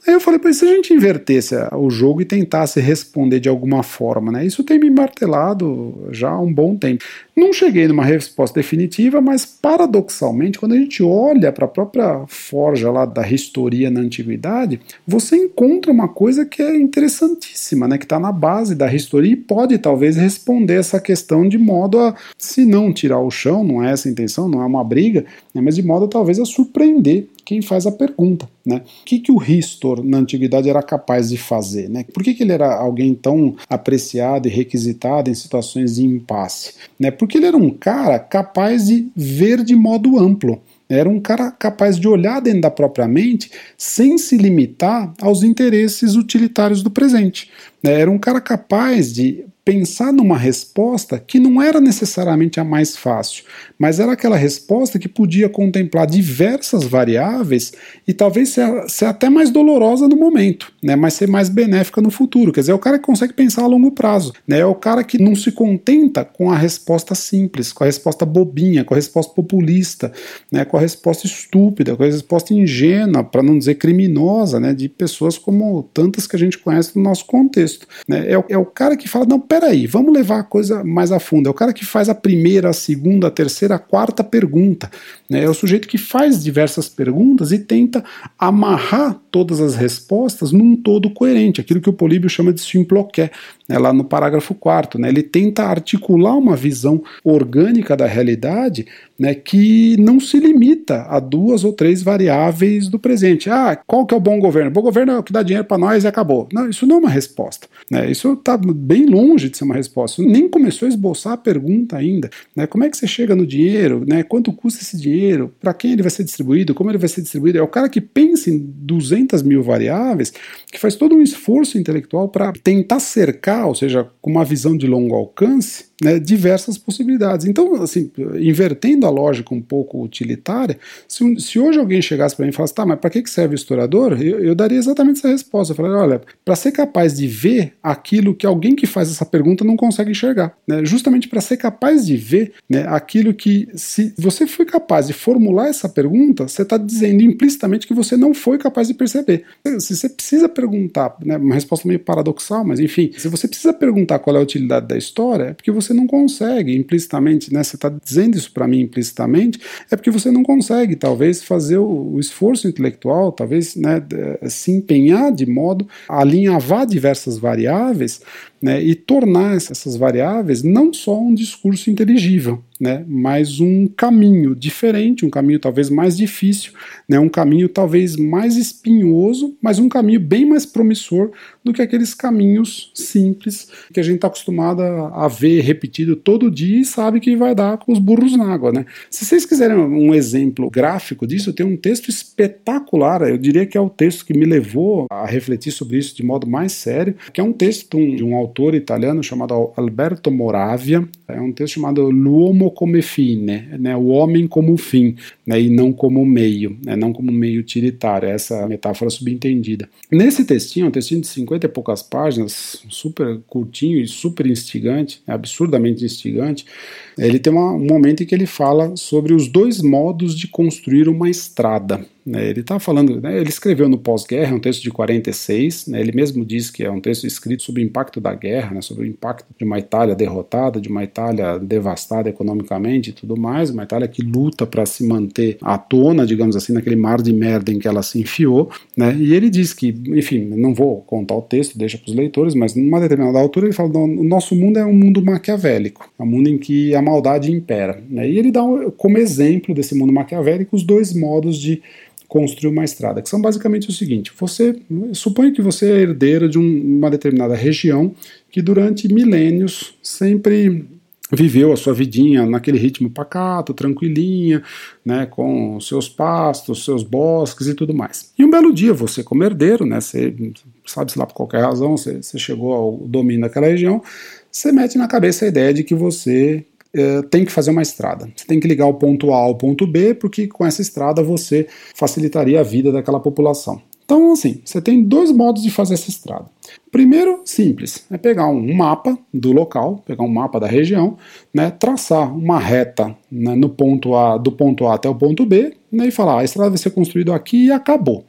Aí eu falei, pois se a gente invertesse o jogo e tentasse responder de alguma forma, né? Isso tem me martelado já há um bom tempo. Não cheguei numa resposta definitiva, mas paradoxalmente, quando a gente olha para a própria forja lá da historia na antiguidade, você encontra uma coisa que é interessantíssima, né? Que está na base da historia e pode talvez responder essa questão de modo a, se não tirar o chão, não é essa a intenção, não é uma briga, né? mas de modo talvez a surpreender quem faz a pergunta. Né? O que, que o Ristor na antiguidade era capaz de fazer? Né? Por que, que ele era alguém tão apreciado e requisitado em situações de impasse? Né? Porque ele era um cara capaz de ver de modo amplo. Era um cara capaz de olhar dentro da própria mente sem se limitar aos interesses utilitários do presente. Era um cara capaz de pensar numa resposta que não era necessariamente a mais fácil, mas era aquela resposta que podia contemplar diversas variáveis e talvez ser, ser até mais dolorosa no momento, né, mas ser mais benéfica no futuro. Quer dizer, é o cara que consegue pensar a longo prazo, né, é o cara que não se contenta com a resposta simples, com a resposta bobinha, com a resposta populista, né, com a resposta estúpida, com a resposta ingênua, para não dizer criminosa, né, de pessoas como tantas que a gente conhece no nosso contexto. Né, é, o, é o cara que fala, não, peraí, vamos levar a coisa mais a fundo. É o cara que faz a primeira, a segunda, a terceira, a quarta pergunta. Né? É o sujeito que faz diversas perguntas e tenta amarrar todas as respostas num todo coerente, aquilo que o Políbio chama de simploqué, né, lá no parágrafo 4 né, ele tenta articular uma visão orgânica da realidade né, que não se limita a duas ou três variáveis do presente. Ah, qual que é o bom governo? Bom governo é o que dá dinheiro para nós e acabou. Não, isso não é uma resposta. Né, isso está bem longe de ser uma resposta. Nem começou a esboçar a pergunta ainda. Né, como é que você chega no dinheiro? Né, quanto custa esse dinheiro? Para quem ele vai ser distribuído? Como ele vai ser distribuído? É o cara que pensa em 200 mil variáveis, que faz todo um esforço intelectual para tentar cercar, ou seja, com uma visão de longo alcance, né, diversas possibilidades. Então, assim, invertendo a lógica um pouco utilitária, se, se hoje alguém chegasse para mim e falasse, tá, mas para que serve o historiador? Eu, eu daria exatamente essa resposta. Eu falaria, olha, para ser capaz de ver aquilo que alguém que faz essa pergunta não consegue enxergar. Né, justamente para ser capaz de ver né, aquilo que, se você foi capaz de formular essa pergunta, você está dizendo implicitamente que você não foi capaz de perceber. Se você precisa perguntar, né, uma resposta meio paradoxal, mas enfim, se você precisa perguntar qual é a utilidade da história, é porque você não consegue implicitamente, né? Você está dizendo isso para mim implicitamente, é porque você não consegue, talvez, fazer o, esforço intelectual, talvez, né, se empenhar de modo a alinhavar diversas variáveis né, e tornar essas variáveis não só um discurso inteligível, né, mas um caminho diferente, um caminho talvez mais difícil, né, um caminho talvez mais espinhoso, mas um caminho bem mais promissor do que aqueles caminhos simples que a gente está acostumado a, ver repetido todo dia e sabe que vai dar com os burros na água. Né. Se vocês quiserem um exemplo gráfico disso, tem um texto espetacular, eu diria que é o texto que me levou a refletir sobre isso de modo mais sério, que é um texto de um autor autor italiano chamado Alberto Moravia, é um texto chamado L'uomo come fine, né, o homem como fim, né, e não como meio, né, não como meio utilitário, essa metáfora subentendida. Nesse textinho, um textinho de 50 e poucas páginas, super curtinho e super instigante, absurdamente instigante, ele tem uma, um momento em que ele fala sobre os dois modos de construir uma estrada. Né, ele está falando, né, ele escreveu no pós-guerra, um texto de 46, né, ele mesmo diz que é um texto escrito sobre o impacto da guerra, né, sobre o impacto de uma Itália derrotada, de uma Itália devastada economicamente e tudo mais, uma Itália que luta para se manter à tona, digamos assim, naquele mar de merda em que ela se enfiou, né, e ele diz que, enfim, não vou contar o texto, deixa para os leitores, mas numa determinada altura ele fala, o nosso mundo é um mundo maquiavélico, é um mundo em que a maldade impera, né, e ele dá como exemplo desse mundo maquiavélico os dois modos de construir uma estrada, que são basicamente o seguinte: você supõe que você é herdeiro de um, uma determinada região que durante milênios sempre viveu a sua vidinha naquele ritmo pacato, tranquilinha, né, com seus pastos, seus bosques e tudo mais. E um belo dia você como herdeiro, né, você sabe se lá por qualquer razão, você, você chegou ao domínio daquela região, você mete na cabeça a ideia de que você é, tem que fazer uma estrada. Você tem que ligar o ponto A ao ponto B, porque com essa estrada você facilitaria a vida daquela população. Então, assim, você tem dois modos de fazer essa estrada. Primeiro, simples, é pegar um mapa do local, pegar um mapa da região, né, traçar uma reta né, no ponto A, do ponto A até o ponto B, né, e falar, ah, a estrada vai ser construída aqui e acabou.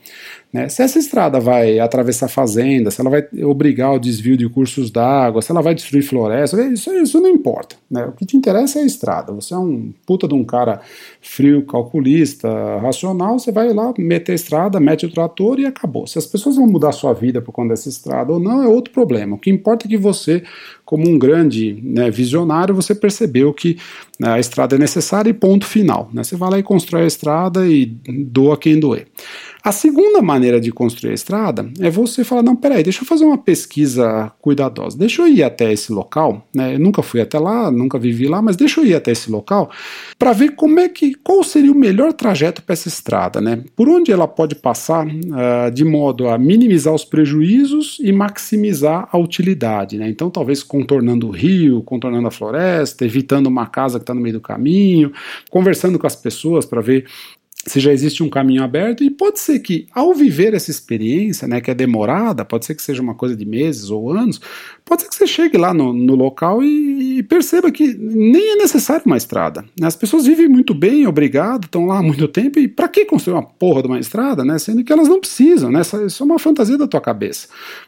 Né? Se essa estrada vai atravessar fazenda, se ela vai obrigar o desvio de cursos d'água, se ela vai destruir floresta, isso, isso não importa. Né? O que te interessa é a estrada. Você é um puta de um cara frio, calculista, racional, você vai lá, meter a estrada, mete o trator e acabou. Se as pessoas vão mudar a sua vida por conta dessa estrada ou não, é outro problema. O que importa é que você, como um grande né, visionário, você percebeu que né, a estrada é necessária e ponto final. Né? Você vai lá e constrói a estrada e doa quem doer. A segunda maneira de construir a estrada é você falar: não, peraí, deixa eu fazer uma pesquisa cuidadosa, deixa eu ir até esse local, né? Eu nunca fui até lá, nunca vivi lá, mas deixa eu ir até esse local para ver como é que, qual seria o melhor trajeto para essa estrada, né? Por onde ela pode passar uh, de modo a minimizar os prejuízos e maximizar a utilidade, né? Então, talvez contornando o rio, contornando a floresta, evitando uma casa que está no meio do caminho, conversando com as pessoas para ver se já existe um caminho aberto, e pode ser que, ao viver essa experiência, né, que é demorada, pode ser que seja uma coisa de meses ou anos, pode ser que você chegue lá no, no local e, e perceba que nem é necessário uma estrada. Né? As pessoas vivem muito bem, obrigado, estão lá há muito tempo, e para que construir uma porra de uma estrada, né? Sendo que elas não precisam, né? Isso é uma fantasia da tua cabeça.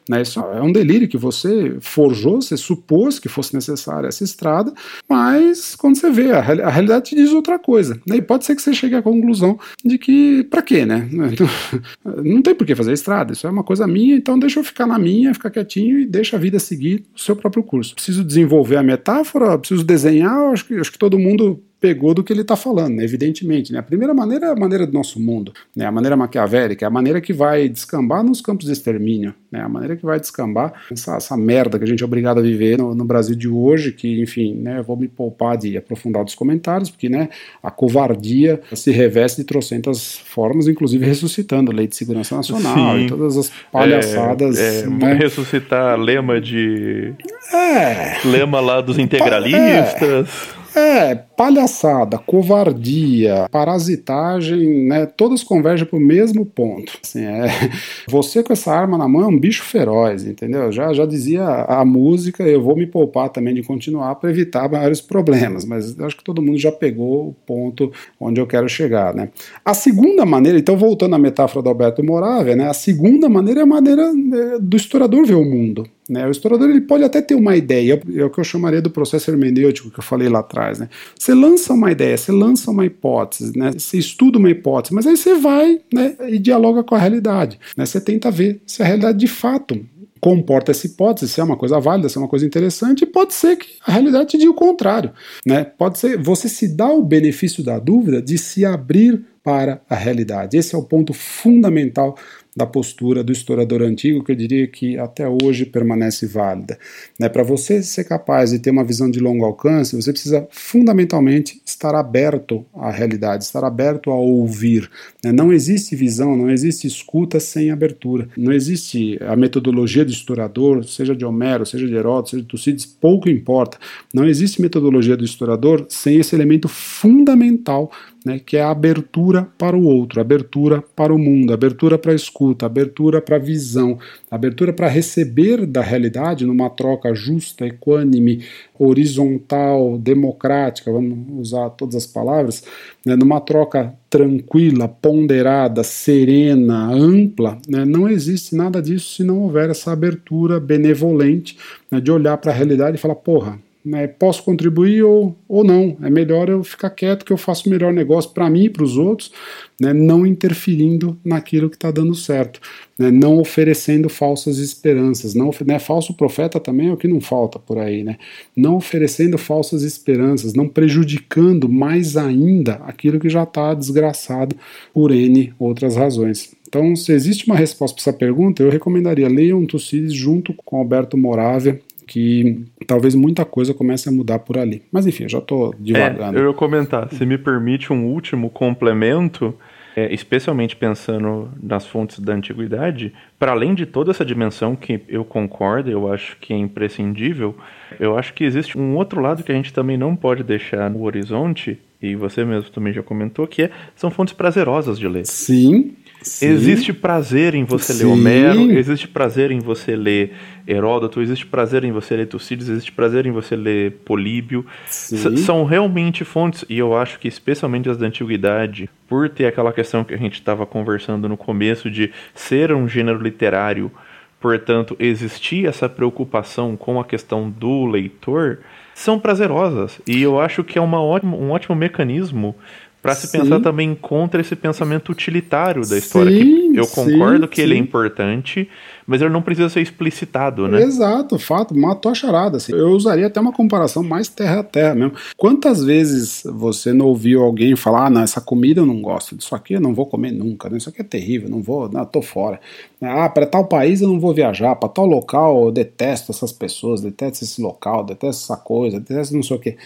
Né? Isso é um delírio que você forjou, você supôs que fosse necessária essa estrada, mas quando você vê, a, a realidade te diz outra coisa. Né? E pode ser que você chegue à conclusão de que, para quê, né? Não tem por que fazer estrada, isso é uma coisa minha, então deixa eu ficar na minha, ficar quietinho e deixa a vida seguir o seu próprio curso. Preciso desenvolver a metáfora, preciso desenhar, acho que, acho que todo mundo pegou do que ele está falando, né? evidentemente. Né? A primeira maneira é a maneira do nosso mundo, né? a maneira maquiavélica, é a maneira que vai descambar nos campos de extermínio, né? a maneira que vai descambar essa, essa merda que a gente é obrigado a viver no, no Brasil de hoje, que, enfim, né, vou me poupar de aprofundar dos comentários, porque né, a covardia se reveste de trocentas formas, inclusive ressuscitando a Lei de Segurança Nacional Sim. e todas as palhaçadas. É, é, né? Ressuscitar lema de. É. Lema lá dos integralistas. É. É, palhaçada, covardia, parasitagem, né? Todas convergem para o mesmo ponto. Assim, é, você com essa arma na mão é um bicho feroz, entendeu? Já, já dizia a música, eu vou me poupar também de continuar para evitar maiores problemas, mas acho que todo mundo já pegou o ponto onde eu quero chegar, né? A segunda maneira, então voltando à metáfora do Alberto Moravia, né? A segunda maneira é a maneira é, do historiador ver o mundo. Né? O historiador ele pode até ter uma ideia, é o que eu chamaria do processo hermenêutico que eu falei lá atrás. Né? Você lança uma ideia, você lança uma hipótese, né? você estuda uma hipótese, mas aí você vai né, e dialoga com a realidade. Né? Você tenta ver se a realidade de fato comporta essa hipótese, se é uma coisa válida, se é uma coisa interessante, e pode ser que a realidade te diga o contrário. Né? Pode ser, você se dá o benefício da dúvida de se abrir para a realidade. Esse é o ponto fundamental da postura do historiador antigo, que eu diria que até hoje permanece válida. Né? Para você ser capaz de ter uma visão de longo alcance, você precisa fundamentalmente estar aberto à realidade, estar aberto a ouvir. Né? Não existe visão, não existe escuta sem abertura. Não existe a metodologia do historiador, seja de Homero, seja de Heródoto, seja de Tucídides, pouco importa. Não existe metodologia do historiador sem esse elemento fundamental né, que é a abertura para o outro, abertura para o mundo, abertura para a escuta, abertura para a visão, abertura para receber da realidade numa troca justa, equânime, horizontal, democrática, vamos usar todas as palavras, né, numa troca tranquila, ponderada, serena, ampla, né, não existe nada disso se não houver essa abertura benevolente né, de olhar para a realidade e falar, porra, né, posso contribuir ou, ou não. É melhor eu ficar quieto que eu faço o melhor negócio para mim e para os outros, né, não interferindo naquilo que está dando certo, né, não oferecendo falsas esperanças. Não, né, falso profeta também é o que não falta por aí, né? Não oferecendo falsas esperanças, não prejudicando mais ainda aquilo que já está desgraçado por N outras razões. Então, se existe uma resposta para essa pergunta, eu recomendaria leiam Tucídides junto com Alberto Moravia que talvez muita coisa comece a mudar por ali. Mas enfim, já estou devagando. É, eu ia comentar, se me permite um último complemento, é, especialmente pensando nas fontes da antiguidade, para além de toda essa dimensão que eu concordo, eu acho que é imprescindível, eu acho que existe um outro lado que a gente também não pode deixar no horizonte, e você mesmo também já comentou, que é, são fontes prazerosas de ler. Sim, Sim. Existe prazer em você Sim. ler Homero, existe prazer em você ler Heródoto, existe prazer em você ler Tucídides, existe prazer em você ler Políbio. São realmente fontes, e eu acho que especialmente as da antiguidade, por ter aquela questão que a gente estava conversando no começo de ser um gênero literário, portanto, existir essa preocupação com a questão do leitor, são prazerosas. E eu acho que é uma ótima, um ótimo mecanismo para se pensar também contra esse pensamento utilitário da história. Sim, que eu concordo sim, que sim. ele é importante, mas ele não precisa ser explicitado, né? Exato, fato, matou a charada. Assim. Eu usaria até uma comparação mais terra a terra mesmo. Quantas vezes você não ouviu alguém falar, ah, não, essa comida eu não gosto, disso aqui eu não vou comer nunca, né? isso aqui é terrível, não vou, não, tô fora. Ah, para tal país eu não vou viajar, para tal local eu detesto essas pessoas, detesto esse local, detesto essa coisa, detesto não sei o quê.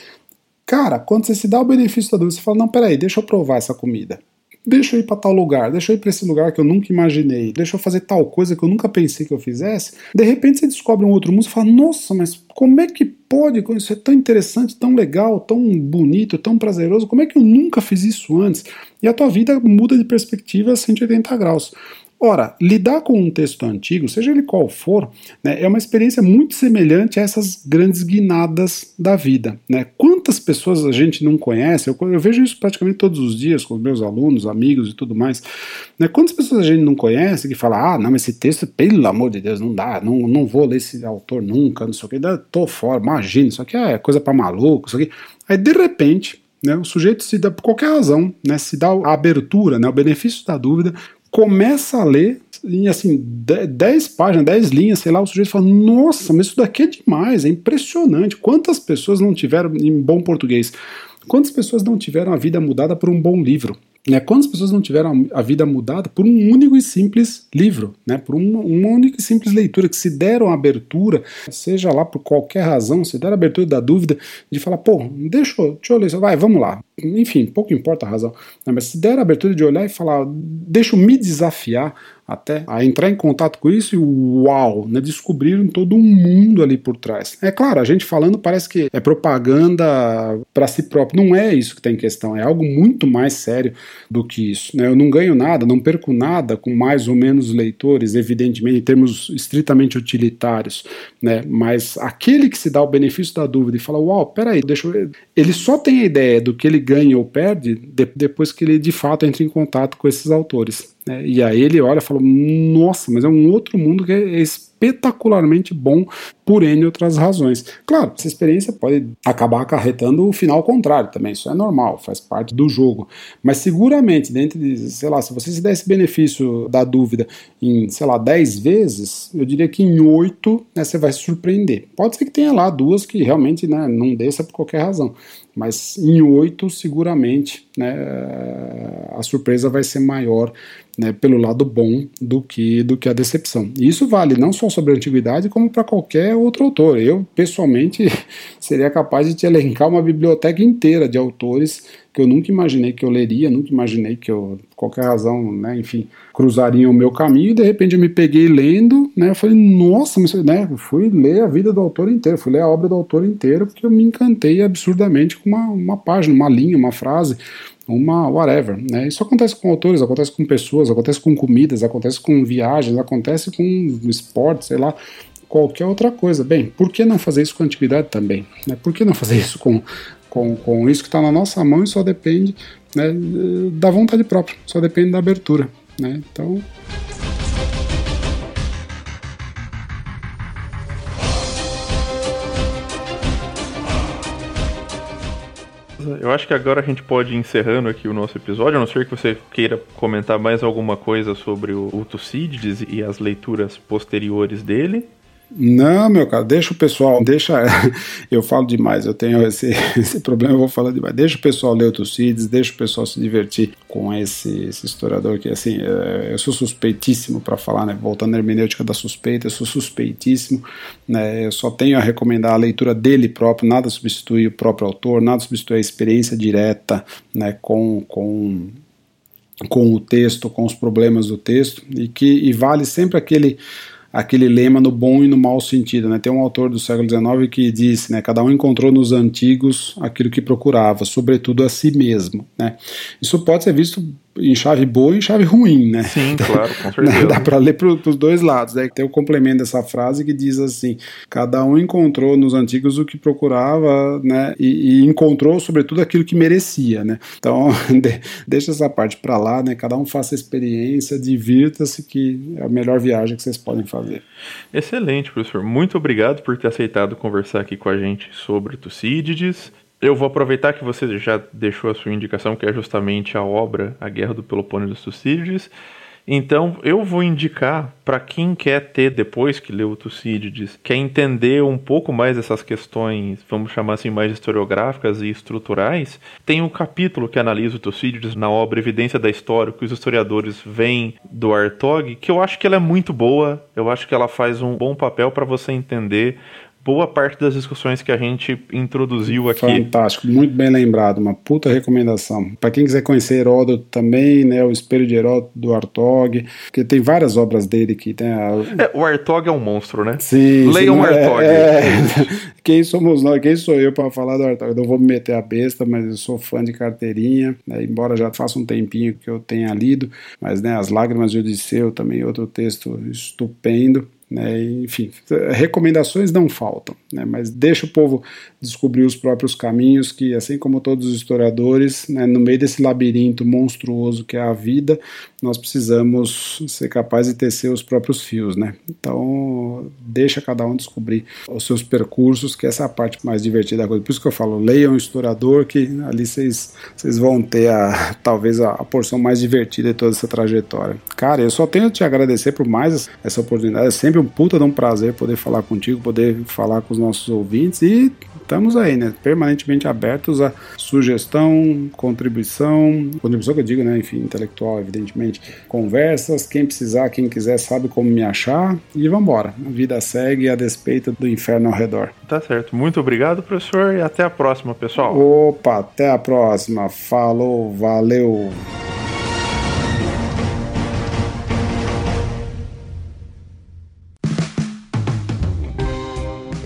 Cara, quando você se dá o benefício da dúvida, você fala: não, peraí, deixa eu provar essa comida. Deixa eu ir para tal lugar, deixa eu ir para esse lugar que eu nunca imaginei, deixa eu fazer tal coisa que eu nunca pensei que eu fizesse. De repente você descobre um outro mundo e fala: nossa, mas como é que pode? Isso é tão interessante, tão legal, tão bonito, tão prazeroso. Como é que eu nunca fiz isso antes? E a tua vida muda de perspectiva a 180 graus. Ora, lidar com um texto antigo, seja ele qual for, né, é uma experiência muito semelhante a essas grandes guinadas da vida. Né? Quantas pessoas a gente não conhece? Eu, eu, vejo isso praticamente todos os dias com os meus alunos, amigos e tudo mais. Né? Quantas pessoas a gente não conhece que fala, ah, não, esse texto, pelo amor de Deus, não dá, não, não vou ler esse autor nunca, não sei o que, tô fora, imagina, isso aqui é coisa para maluco, isso aqui. Aí, de repente, né, o sujeito se dá, por qualquer razão, né, se dá a abertura, né, o benefício da dúvida, começa a ler em assim 10 páginas, 10 linhas, sei lá, o sujeito fala: "Nossa, mas isso daqui é demais, é impressionante. Quantas pessoas não tiveram em bom português? Quantas pessoas não tiveram a vida mudada por um bom livro?" Né? Quantas pessoas não tiveram a vida mudada por um único e simples livro, né? por uma, uma única e simples leitura, que se deram abertura, seja lá por qualquer razão, se deram abertura da dúvida de falar, pô, deixa, deixa eu ler vai, vamos lá. Enfim, pouco importa a razão, né? mas se deram abertura de olhar e falar, deixa eu me desafiar até a entrar em contato com isso e uau, né, descobriram todo um mundo ali por trás. É claro, a gente falando parece que é propaganda para si próprio. Não é isso que tem em questão, é algo muito mais sério do que isso. Né? Eu não ganho nada, não perco nada com mais ou menos leitores, evidentemente, em termos estritamente utilitários, né? mas aquele que se dá o benefício da dúvida e fala, uau, peraí, deixa eu... ele só tem a ideia do que ele ganha ou perde depois que ele de fato entra em contato com esses autores. Né? E aí ele olha e fala: Nossa, mas é um outro mundo que é espetacularmente bom por N outras razões. Claro, essa experiência pode acabar acarretando o final contrário também, isso é normal, faz parte do jogo. Mas seguramente, dentro de, sei lá, se você se der esse benefício da dúvida em, sei lá, 10 vezes, eu diria que em 8 né, você vai se surpreender. Pode ser que tenha lá duas que realmente né, não desça por qualquer razão mas em oito seguramente né, a surpresa vai ser maior né, pelo lado bom do que do que a decepção. E isso vale não só sobre a antiguidade, como para qualquer outro autor. Eu, pessoalmente, seria capaz de te elencar uma biblioteca inteira de autores que eu nunca imaginei que eu leria, nunca imaginei que eu, por qualquer razão, né, enfim, cruzaria o meu caminho, e de repente eu me peguei lendo, né, eu falei, nossa, mas, né, fui ler a vida do autor inteiro, fui ler a obra do autor inteiro, porque eu me encantei absurdamente com uma, uma página, uma linha, uma frase, uma whatever, né? Isso acontece com autores, acontece com pessoas, acontece com comidas, acontece com viagens, acontece com esporte, sei lá, qualquer outra coisa. Bem, por que não fazer isso com a antiguidade também? Né? Por que não fazer isso com, com, com isso que está na nossa mão e só depende né, da vontade própria, só depende da abertura, né? Então Eu acho que agora a gente pode ir encerrando aqui o nosso episódio, a não ser que você queira comentar mais alguma coisa sobre o Tucídides e as leituras posteriores dele. Não, meu cara, deixa o pessoal, deixa. Eu falo demais, eu tenho esse, esse problema, eu vou falar demais. Deixa o pessoal ler o Tucídides, deixa o pessoal se divertir com esse, esse historiador que, assim, é, eu sou suspeitíssimo para falar, né? Voltando à hermenêutica da suspeita, eu sou suspeitíssimo, né? Eu só tenho a recomendar a leitura dele próprio, nada substitui o próprio autor, nada substitui a experiência direta, né? Com. com com o texto, com os problemas do texto, e que e vale sempre aquele aquele lema no bom e no mau sentido. Né? Tem um autor do século XIX que disse, né, cada um encontrou nos antigos aquilo que procurava, sobretudo a si mesmo. Né? Isso pode ser visto em chave boa e em chave ruim, né? Sim, claro, com certeza. Dá para ler para os dois lados. Né? Tem o complemento dessa frase que diz assim: cada um encontrou nos antigos o que procurava, né? E, e encontrou, sobretudo, aquilo que merecia, né? Então, de, deixa essa parte para lá, né? Cada um faça a experiência, divirta-se, que é a melhor viagem que vocês podem fazer. Excelente, professor. Muito obrigado por ter aceitado conversar aqui com a gente sobre Tucídides. Eu vou aproveitar que você já deixou a sua indicação, que é justamente a obra A Guerra do Peloponeso Tucídides. Então, eu vou indicar para quem quer ter, depois que leu o Tucídides, quer entender um pouco mais essas questões, vamos chamar assim, mais historiográficas e estruturais, tem um capítulo que analisa o Tucídides na obra Evidência da História, que os historiadores veem do Artog, que eu acho que ela é muito boa, eu acho que ela faz um bom papel para você entender boa parte das discussões que a gente introduziu aqui. Fantástico, muito bem lembrado, uma puta recomendação. Para quem quiser conhecer Heródoto também, né, o Espelho de Heródoto do Artog, porque tem várias obras dele que tem. A... É, o Artog é um monstro, né? Sim. Leiam o é, Artog. É, quem somos nós? Quem sou eu para falar do Artog? Eu não vou me meter a besta, mas eu sou fã de carteirinha, né, embora já faça um tempinho que eu tenha lido, mas né, As Lágrimas de Odisseu também outro texto estupendo. Né, enfim, recomendações não faltam, né, mas deixa o povo descobrir os próprios caminhos, que assim como todos os historiadores, né, no meio desse labirinto monstruoso que é a vida, nós precisamos ser capazes de tecer os próprios fios, né? Então, deixa cada um descobrir os seus percursos, que essa é a parte mais divertida da coisa. Por isso que eu falo, leiam o historiador, que ali vocês vão ter a, talvez a, a, porção mais divertida de toda essa trajetória. Cara, eu só tenho a te agradecer por mais essa oportunidade. É sempre um puta de um prazer poder falar contigo, poder falar com os nossos ouvintes e estamos aí, né? Permanentemente abertos a sugestão, contribuição, contribuição que eu digo, né? Enfim, intelectual, evidentemente. Conversas, quem precisar, quem quiser sabe como me achar e vambora. A vida segue a despeito do inferno ao redor. Tá certo. Muito obrigado, professor, e até a próxima, pessoal. Opa, até a próxima. Falou, valeu.